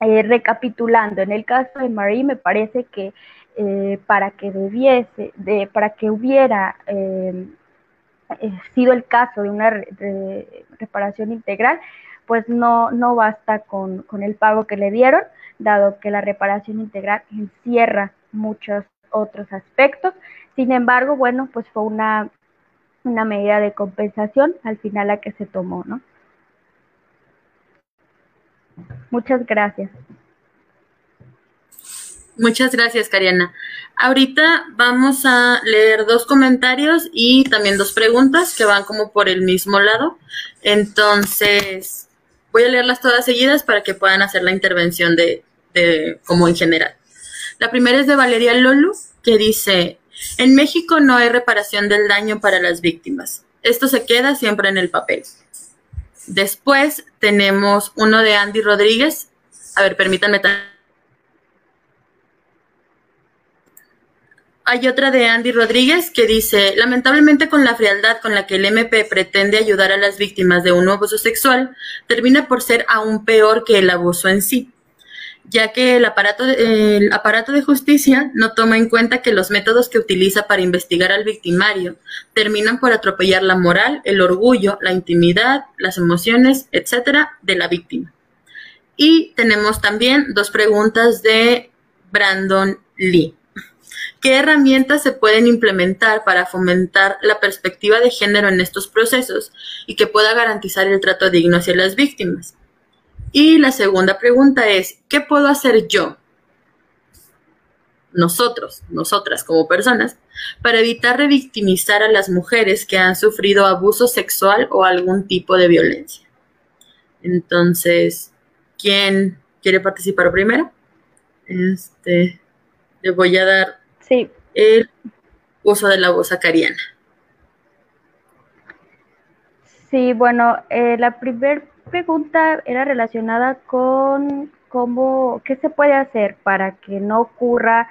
Speaker 3: eh, recapitulando, en el caso de Marie me parece que eh, para que debiese, de, para que hubiera eh, sido el caso de una reparación integral, pues no, no basta con, con el pago que le dieron, dado que la reparación integral encierra muchos otros aspectos. Sin embargo, bueno, pues fue una, una medida de compensación al final la que se tomó, ¿no? Muchas gracias.
Speaker 1: Muchas gracias, Cariana. Ahorita vamos a leer dos comentarios y también dos preguntas que van como por el mismo lado. Entonces, voy a leerlas todas seguidas para que puedan hacer la intervención de, de como en general. La primera es de Valeria Lolu, que dice, en México no hay reparación del daño para las víctimas. Esto se queda siempre en el papel. Después tenemos uno de Andy Rodríguez. A ver, permítanme Hay otra de Andy Rodríguez que dice, lamentablemente con la frialdad con la que el MP pretende ayudar a las víctimas de un abuso sexual, termina por ser aún peor que el abuso en sí, ya que el aparato, de, el aparato de justicia no toma en cuenta que los métodos que utiliza para investigar al victimario terminan por atropellar la moral, el orgullo, la intimidad, las emociones, etcétera, de la víctima. Y tenemos también dos preguntas de Brandon Lee. ¿Qué herramientas se pueden implementar para fomentar la perspectiva de género en estos procesos y que pueda garantizar el trato digno hacia las víctimas? Y la segunda pregunta es, ¿qué puedo hacer yo, nosotros, nosotras como personas, para evitar revictimizar a las mujeres que han sufrido abuso sexual o algún tipo de violencia? Entonces, ¿quién quiere participar primero? Este, le voy a dar
Speaker 3: Sí.
Speaker 1: El uso de la voz acariana.
Speaker 3: Sí, bueno, eh, la primera pregunta era relacionada con cómo, qué se puede hacer para que no ocurra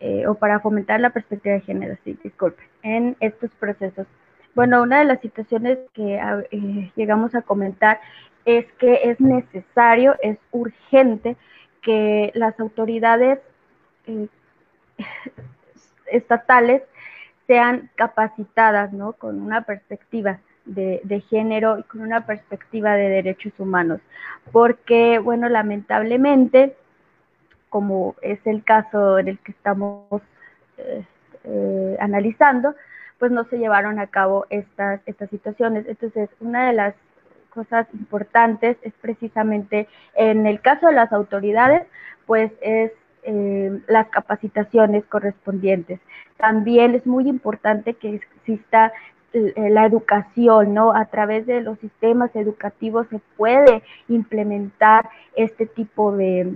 Speaker 3: eh, o para fomentar la perspectiva de género, sí, disculpe, en estos procesos. Bueno, una de las situaciones que eh, llegamos a comentar es que es necesario, es urgente que las autoridades eh, estatales sean capacitadas, ¿no? Con una perspectiva de, género y con una perspectiva de derechos humanos. Porque, bueno, lamentablemente, como es el caso en el que estamos eh, eh, analizando, pues no se llevaron a cabo estas, estas situaciones. Entonces, una de las cosas importantes es precisamente en el caso de las autoridades, pues es eh, las capacitaciones correspondientes. También es muy importante que exista eh, la educación, ¿no? A través de los sistemas educativos se puede implementar este tipo de,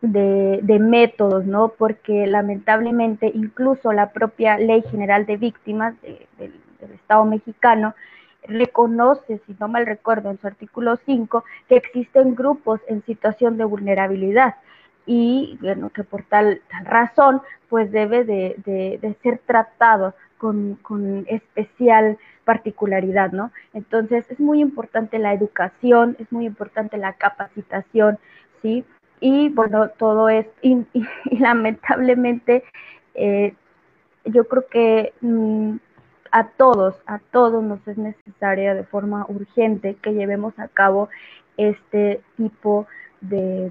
Speaker 3: de, métodos, ¿no? Porque lamentablemente incluso la propia Ley General de Víctimas de, de, del Estado mexicano reconoce, si no mal recuerdo, en su artículo 5, que existen grupos en situación de vulnerabilidad y bueno, que por tal, tal razón pues debe de, de, ser tratado con, con, especial particularidad, ¿no? Entonces es muy importante la educación, es muy importante la capacitación, ¿sí? Y bueno, todo es, y, lamentablemente eh, yo creo que mmm, a todos, a todos nos es necesaria de forma urgente que llevemos a cabo este tipo de,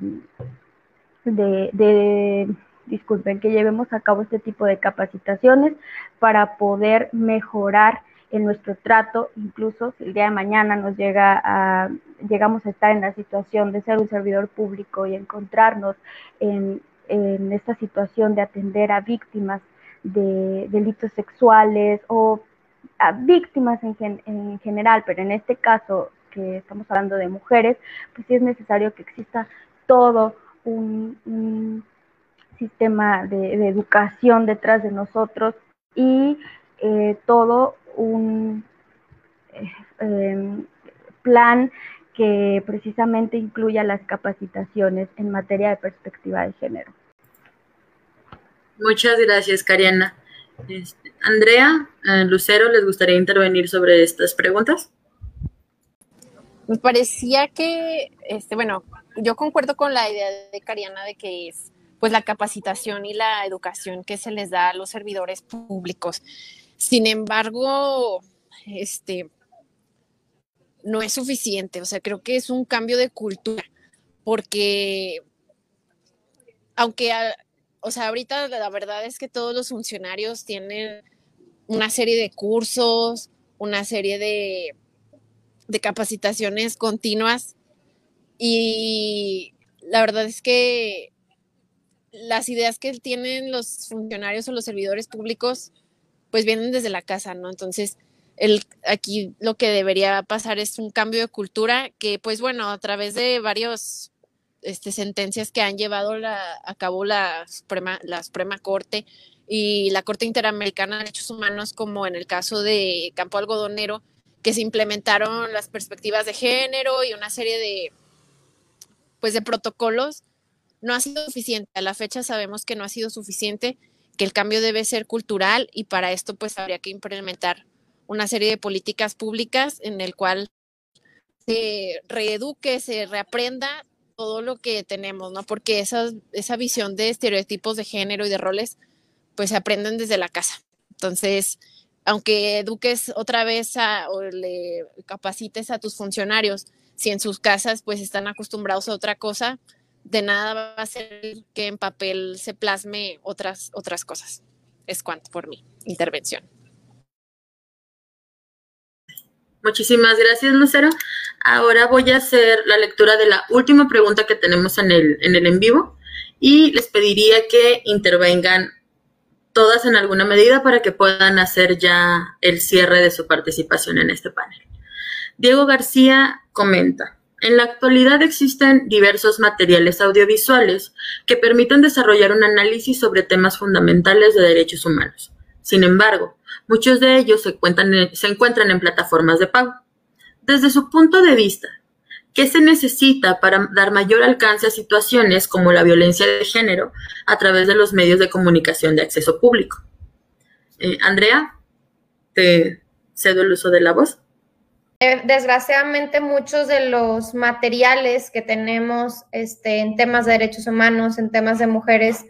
Speaker 3: de, de, disculpen, que llevemos a cabo este tipo de capacitaciones para poder mejorar en nuestro trato, incluso si el día de mañana nos llega a, llegamos a estar en la situación de ser un servidor público y encontrarnos en, en esta situación de atender a víctimas de delitos sexuales o a víctimas en, gen, en general, pero en este caso que estamos hablando de mujeres, pues sí es necesario que exista todo un, un sistema de, de, educación detrás de nosotros y eh, todo un eh, eh, plan que precisamente incluya las capacitaciones en materia de perspectiva de género.
Speaker 1: Muchas gracias, Cariana. Este, Andrea, eh, Lucero, ¿les gustaría intervenir sobre estas preguntas?
Speaker 4: Me parecía que, este, bueno, yo concuerdo con la idea de Cariana de que es pues la capacitación y la educación que se les da a los servidores públicos. Sin embargo, este no es suficiente. O sea, creo que es un cambio de cultura, porque aunque, o sea, ahorita la verdad es que todos los funcionarios tienen una serie de cursos, una serie de, de capacitaciones continuas y la verdad es que las ideas que tienen los funcionarios o los servidores públicos pues vienen desde la casa, ¿no? Entonces, el, aquí lo que debería pasar es un cambio de cultura que, pues bueno, a través de varios este, sentencias que han llevado a cabo la Suprema, la Suprema Corte y la Corte Interamericana de Derechos Humanos, como en el caso de Campo Algodonero, que se implementaron las perspectivas de género y una serie de, pues, de protocolos, no ha sido suficiente. A la fecha sabemos que no ha sido suficiente, que el cambio debe ser cultural y para esto pues habría que implementar una serie de políticas públicas en el cual se reeduque, se reaprenda todo lo que tenemos, ¿no? Porque esa, esa visión de estereotipos de género y de roles, pues se aprenden desde la casa. Entonces, aunque eduques otra vez o le capacites a tus funcionarios, si en sus casas pues están acostumbrados a otra cosa, de nada va a ser que en papel se plasme otras, otras cosas. Es cuanto por mi intervención.
Speaker 1: Muchísimas gracias, Lucero. Ahora voy a hacer la lectura de la última pregunta que tenemos en el en, el en vivo y les pediría que intervengan todas en alguna medida para que puedan hacer ya el cierre de su participación en este panel. Diego García comenta, en la actualidad existen diversos materiales audiovisuales que permiten desarrollar un análisis sobre temas fundamentales de derechos humanos. Sin embargo, Muchos de ellos se, encuentran en plataformas de pago. Desde su punto de vista, ¿qué se necesita para dar mayor alcance a situaciones como la violencia de género a través de los medios de comunicación de acceso público? Eh, Andrea, te cedo el uso de la voz.
Speaker 2: Eh, desgraciadamente muchos de los materiales que tenemos este, en temas de derechos humanos, en temas de mujeres,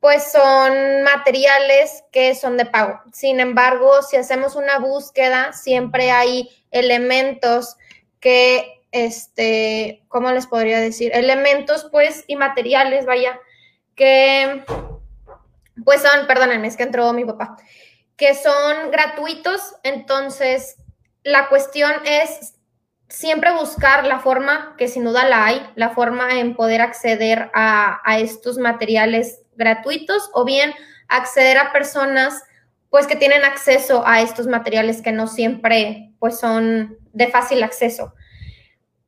Speaker 2: pues son materiales que son de pago. Sin embargo, si hacemos una búsqueda, siempre hay elementos que, este, ¿cómo les podría decir? Elementos, pues, y materiales, vaya, que, pues son, perdónenme, es que entró mi papá, que son gratuitos. Entonces, la cuestión es siempre buscar la forma, que sin duda la hay, la forma en poder acceder a, estos materiales gratuitos o bien acceder a personas pues que tienen acceso a estos materiales que no siempre pues son de fácil acceso.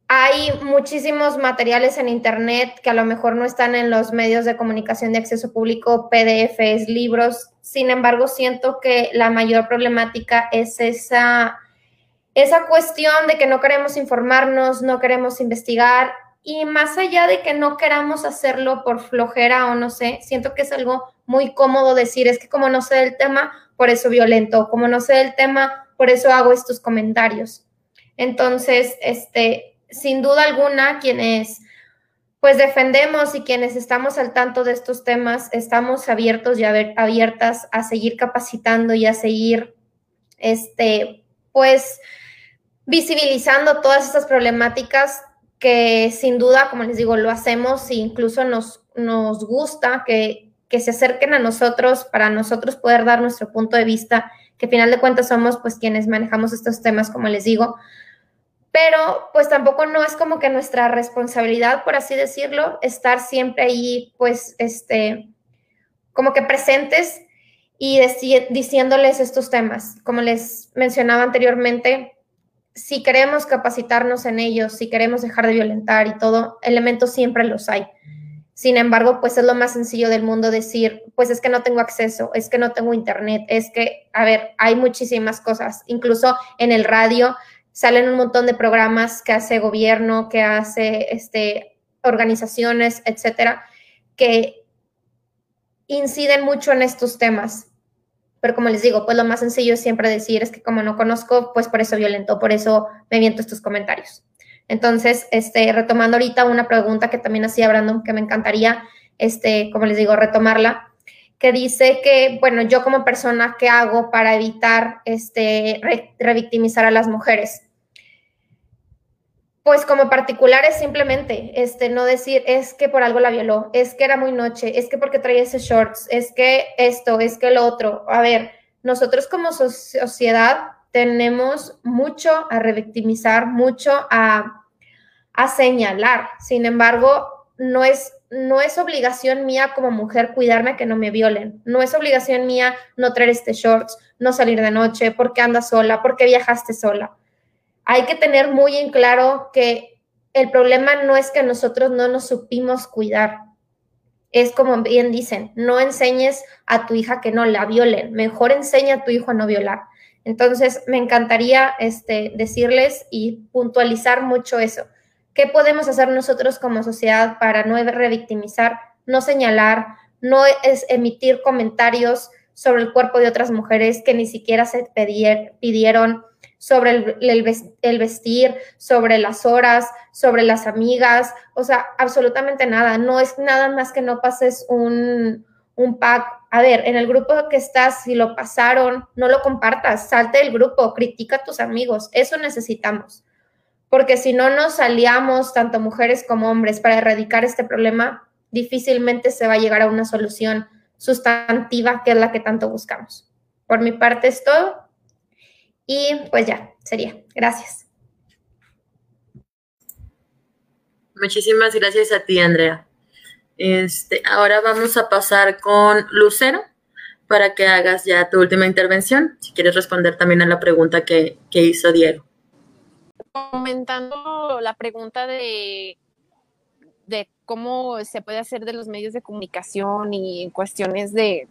Speaker 2: Hay muchísimos materiales en internet que a lo mejor no están en los medios de comunicación de acceso público, PDFs, libros. Sin embargo, siento que la mayor problemática es esa, esa cuestión de que no queremos informarnos, no queremos investigar y más allá de que no queramos hacerlo por flojera o no sé, siento que es algo muy cómodo decir, es que como no sé del tema, por eso violento, como no sé del tema, por eso hago estos comentarios. Entonces, este, sin duda alguna, quienes pues defendemos y quienes estamos al tanto de estos temas, estamos abiertos y abiertas a seguir capacitando y a seguir, este, pues, visibilizando todas estas problemáticas que sin duda, como les digo, lo hacemos e incluso nos, nos gusta que, que se acerquen a nosotros para nosotros poder dar nuestro punto de vista, que al final de cuentas somos pues quienes manejamos estos temas, como les digo, pero pues tampoco no es como que nuestra responsabilidad, por así decirlo, estar siempre ahí pues este, como que presentes y diciéndoles estos temas. Como les mencionaba anteriormente, si queremos capacitarnos en ellos, si queremos dejar de violentar y todo, elementos siempre los hay. Sin embargo, pues es lo más sencillo del mundo decir, pues es que no tengo acceso, es que no tengo internet, es que, a ver, hay muchísimas cosas. Incluso en el radio salen un montón de programas que hace gobierno, que hace este, organizaciones, etcétera, que inciden mucho en estos temas. Pero como les digo, pues lo más sencillo es siempre decir, es que como no conozco, pues por eso violento, por eso me viento estos comentarios. Entonces, este, retomando ahorita una pregunta que también hacía Brandon, que me encantaría, este, como les digo, retomarla, que dice que, bueno, yo como persona, ¿qué hago para evitar este, revictimizar a las mujeres? Pues como particulares simplemente, este, no decir, es que por algo la violó, es que era muy noche, es que porque traía ese shorts, es que esto, es que lo otro. A ver, nosotros como sociedad tenemos mucho a revictimizar, mucho a, señalar. Sin embargo, no es, no es obligación mía como mujer cuidarme que no me violen. No es obligación mía no traer este shorts, no salir de noche, porque andas sola, porque viajaste sola. Hay que tener muy en claro que el problema no es que nosotros no nos supimos cuidar. Es como bien dicen, no enseñes a tu hija que no la violen, mejor enseña a tu hijo a no violar. Entonces, me encantaría este, decirles y puntualizar mucho eso. ¿Qué podemos hacer nosotros como sociedad para no revictimizar, no señalar, no es emitir comentarios sobre el cuerpo de otras mujeres que ni siquiera se pidieron, sobre el, vestir, sobre las horas, sobre las amigas, o sea, absolutamente nada. No es nada más que no pases un, un pack. A ver, en el grupo que estás, si lo pasaron, no lo compartas, salte del grupo, critica a tus amigos, eso necesitamos. Porque si no nos aliamos, tanto mujeres como hombres, para erradicar este problema, difícilmente se va a llegar a una solución sustantiva, que es la que tanto buscamos. Por mi parte es todo. Y pues ya, sería. Gracias.
Speaker 1: Muchísimas gracias a ti, Andrea. Este, ahora vamos a pasar con Lucero para que hagas ya tu última intervención, si quieres responder también a la pregunta que, que hizo Diego.
Speaker 4: Comentando la pregunta de, de cómo se puede hacer de los medios de comunicación y en cuestiones de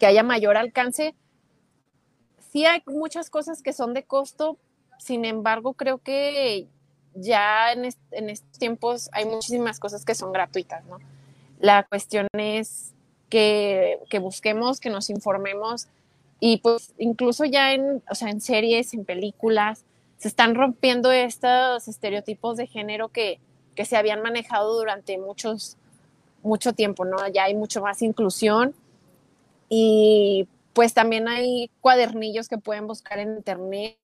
Speaker 4: que haya mayor alcance, sí hay muchas cosas que son de costo, sin embargo, creo que ya en, estos tiempos hay muchísimas cosas que son gratuitas. La cuestión es que, busquemos, que nos informemos y pues incluso ya en, o sea, en series, en películas, se están rompiendo estos estereotipos de género que, que se habían manejado durante muchos, mucho tiempo, ¿no? Ya hay mucho más inclusión y pues también hay cuadernillos que pueden buscar en internet.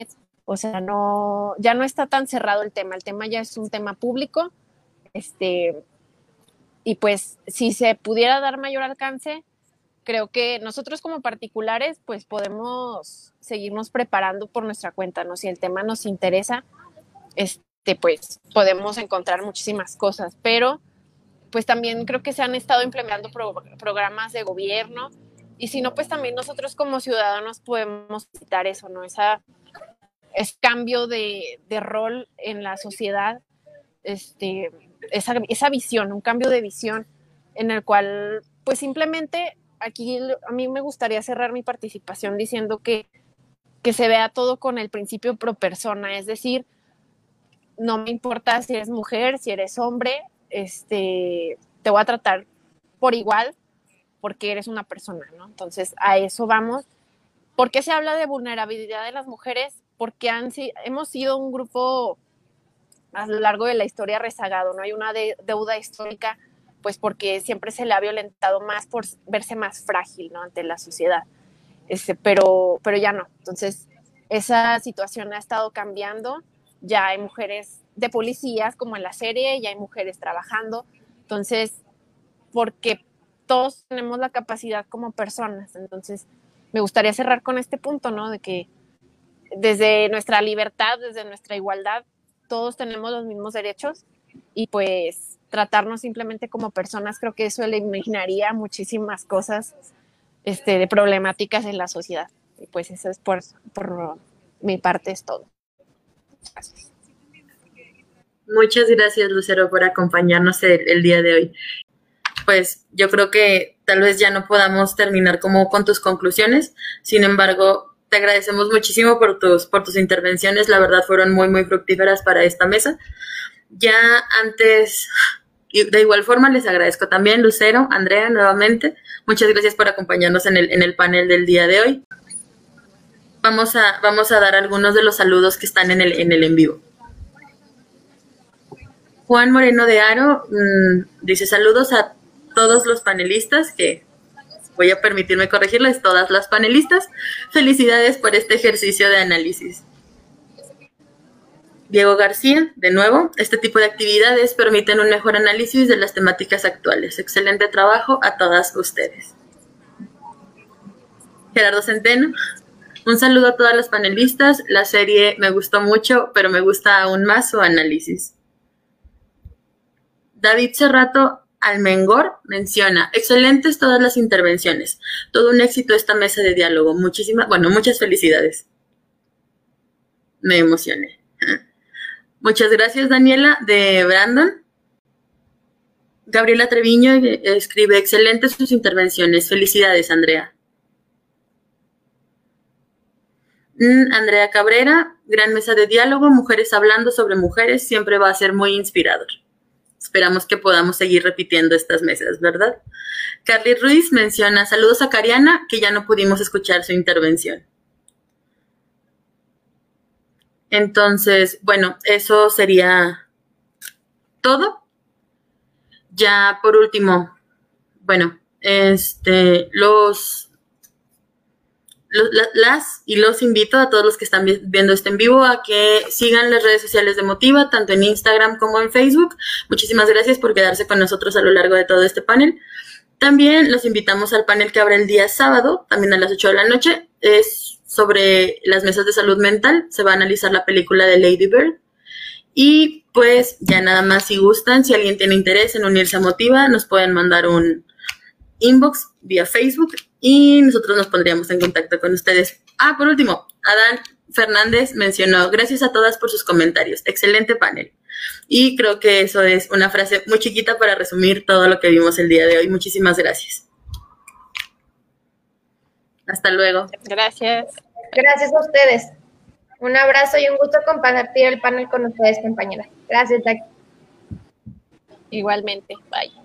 Speaker 4: O sea, no, ya no está tan cerrado el tema. El tema ya es un tema público. Este, y pues si se pudiera dar mayor alcance, creo que nosotros como particulares, pues podemos seguirnos preparando por nuestra cuenta, ¿no? Si el tema nos interesa, este, pues podemos encontrar muchísimas cosas, pero pues también creo que se han estado implementando programas de gobierno y si no, pues también nosotros como ciudadanos podemos citar eso, ¿no? Esa, es cambio de, de, rol en la sociedad, este, esa, esa visión, un cambio de visión en el cual, pues simplemente aquí a mí me gustaría cerrar mi participación diciendo que, que se vea todo con el principio pro persona, es decir, no me importa si eres mujer, si eres hombre, este, te voy a tratar por igual porque eres una persona, ¿no? Entonces, a eso vamos. ¿Por qué se habla de vulnerabilidad de las mujeres? Porque han, hemos sido un grupo a lo largo de la historia rezagado, ¿no? Hay una deuda histórica, pues porque siempre se le ha violentado más por verse más frágil, ¿no? Ante la sociedad. Este, pero, pero ya no. Entonces, esa situación ha estado cambiando. Ya hay mujeres de policías, como en la serie, ya hay mujeres trabajando. Entonces, porque todos tenemos la capacidad como personas. Entonces, me gustaría cerrar con este punto, ¿no? De que desde nuestra libertad, desde nuestra igualdad, todos tenemos los mismos derechos y pues tratarnos simplemente como personas, creo que eso eliminaría muchísimas cosas este, de problemáticas en la sociedad. Y pues eso es por, por mi parte es todo.
Speaker 1: Gracias. Muchas gracias, Lucero, por acompañarnos el día de hoy pues yo creo que tal vez ya no podamos terminar como con tus conclusiones. Sin embargo, te agradecemos muchísimo por tus, por tus intervenciones. La verdad fueron muy, muy fructíferas para esta mesa. Ya antes, de igual forma, les agradezco también, Lucero, Andrea, nuevamente. Muchas gracias por acompañarnos en el, en el panel del día de hoy. Vamos a, vamos a dar algunos de los saludos que están en el en, el en vivo. Juan Moreno de Aro mm, dice saludos a todos los panelistas, que voy a permitirme corregirles, todas las panelistas, felicidades por este ejercicio de análisis. Diego García, de nuevo, este tipo de actividades permiten un mejor análisis de las temáticas actuales. Excelente trabajo a todas ustedes. Gerardo Centeno, un saludo a todas las panelistas. La serie me gustó mucho, pero me gusta aún más su análisis. David Cerrato Almengor menciona, excelentes todas las intervenciones, todo un éxito esta mesa de diálogo, muchísimas, bueno, muchas felicidades. Me emocioné. Muchas gracias, Daniela, de Brandon. Gabriela Treviño escribe, excelentes sus intervenciones, felicidades, Andrea. Mm, Andrea Cabrera, gran mesa de diálogo, mujeres hablando sobre mujeres, siempre va a ser muy inspirador. Esperamos que podamos seguir repitiendo estas mesas, ¿verdad? Carly Ruiz menciona saludos a Cariana, que ya no pudimos escuchar su intervención. Entonces, bueno, eso sería todo. Ya por último, bueno, este, los las y los invito a todos los que están viendo este en vivo a que sigan las redes sociales de Motiva, tanto en Instagram como en Facebook. Muchísimas gracias por quedarse con nosotros a lo largo de todo este panel. También los invitamos al panel que abre el día sábado, también a las 8 de la noche. Es sobre las mesas de salud mental. Se va a analizar la película de Lady Bird. Y pues ya nada más si gustan, si alguien tiene interés en unirse a Motiva, nos pueden mandar un inbox vía Facebook y nosotros nos pondríamos en contacto con ustedes. Ah, por último, Adán Fernández mencionó, gracias a todas por sus comentarios, excelente panel. Y creo que eso es una frase muy chiquita para resumir todo lo que vimos el día de hoy. Muchísimas gracias. Hasta luego.
Speaker 4: Gracias.
Speaker 2: Gracias a ustedes. Un abrazo y un gusto compartir el panel con ustedes, compañera. Gracias, Jackie.
Speaker 4: Igualmente. Bye.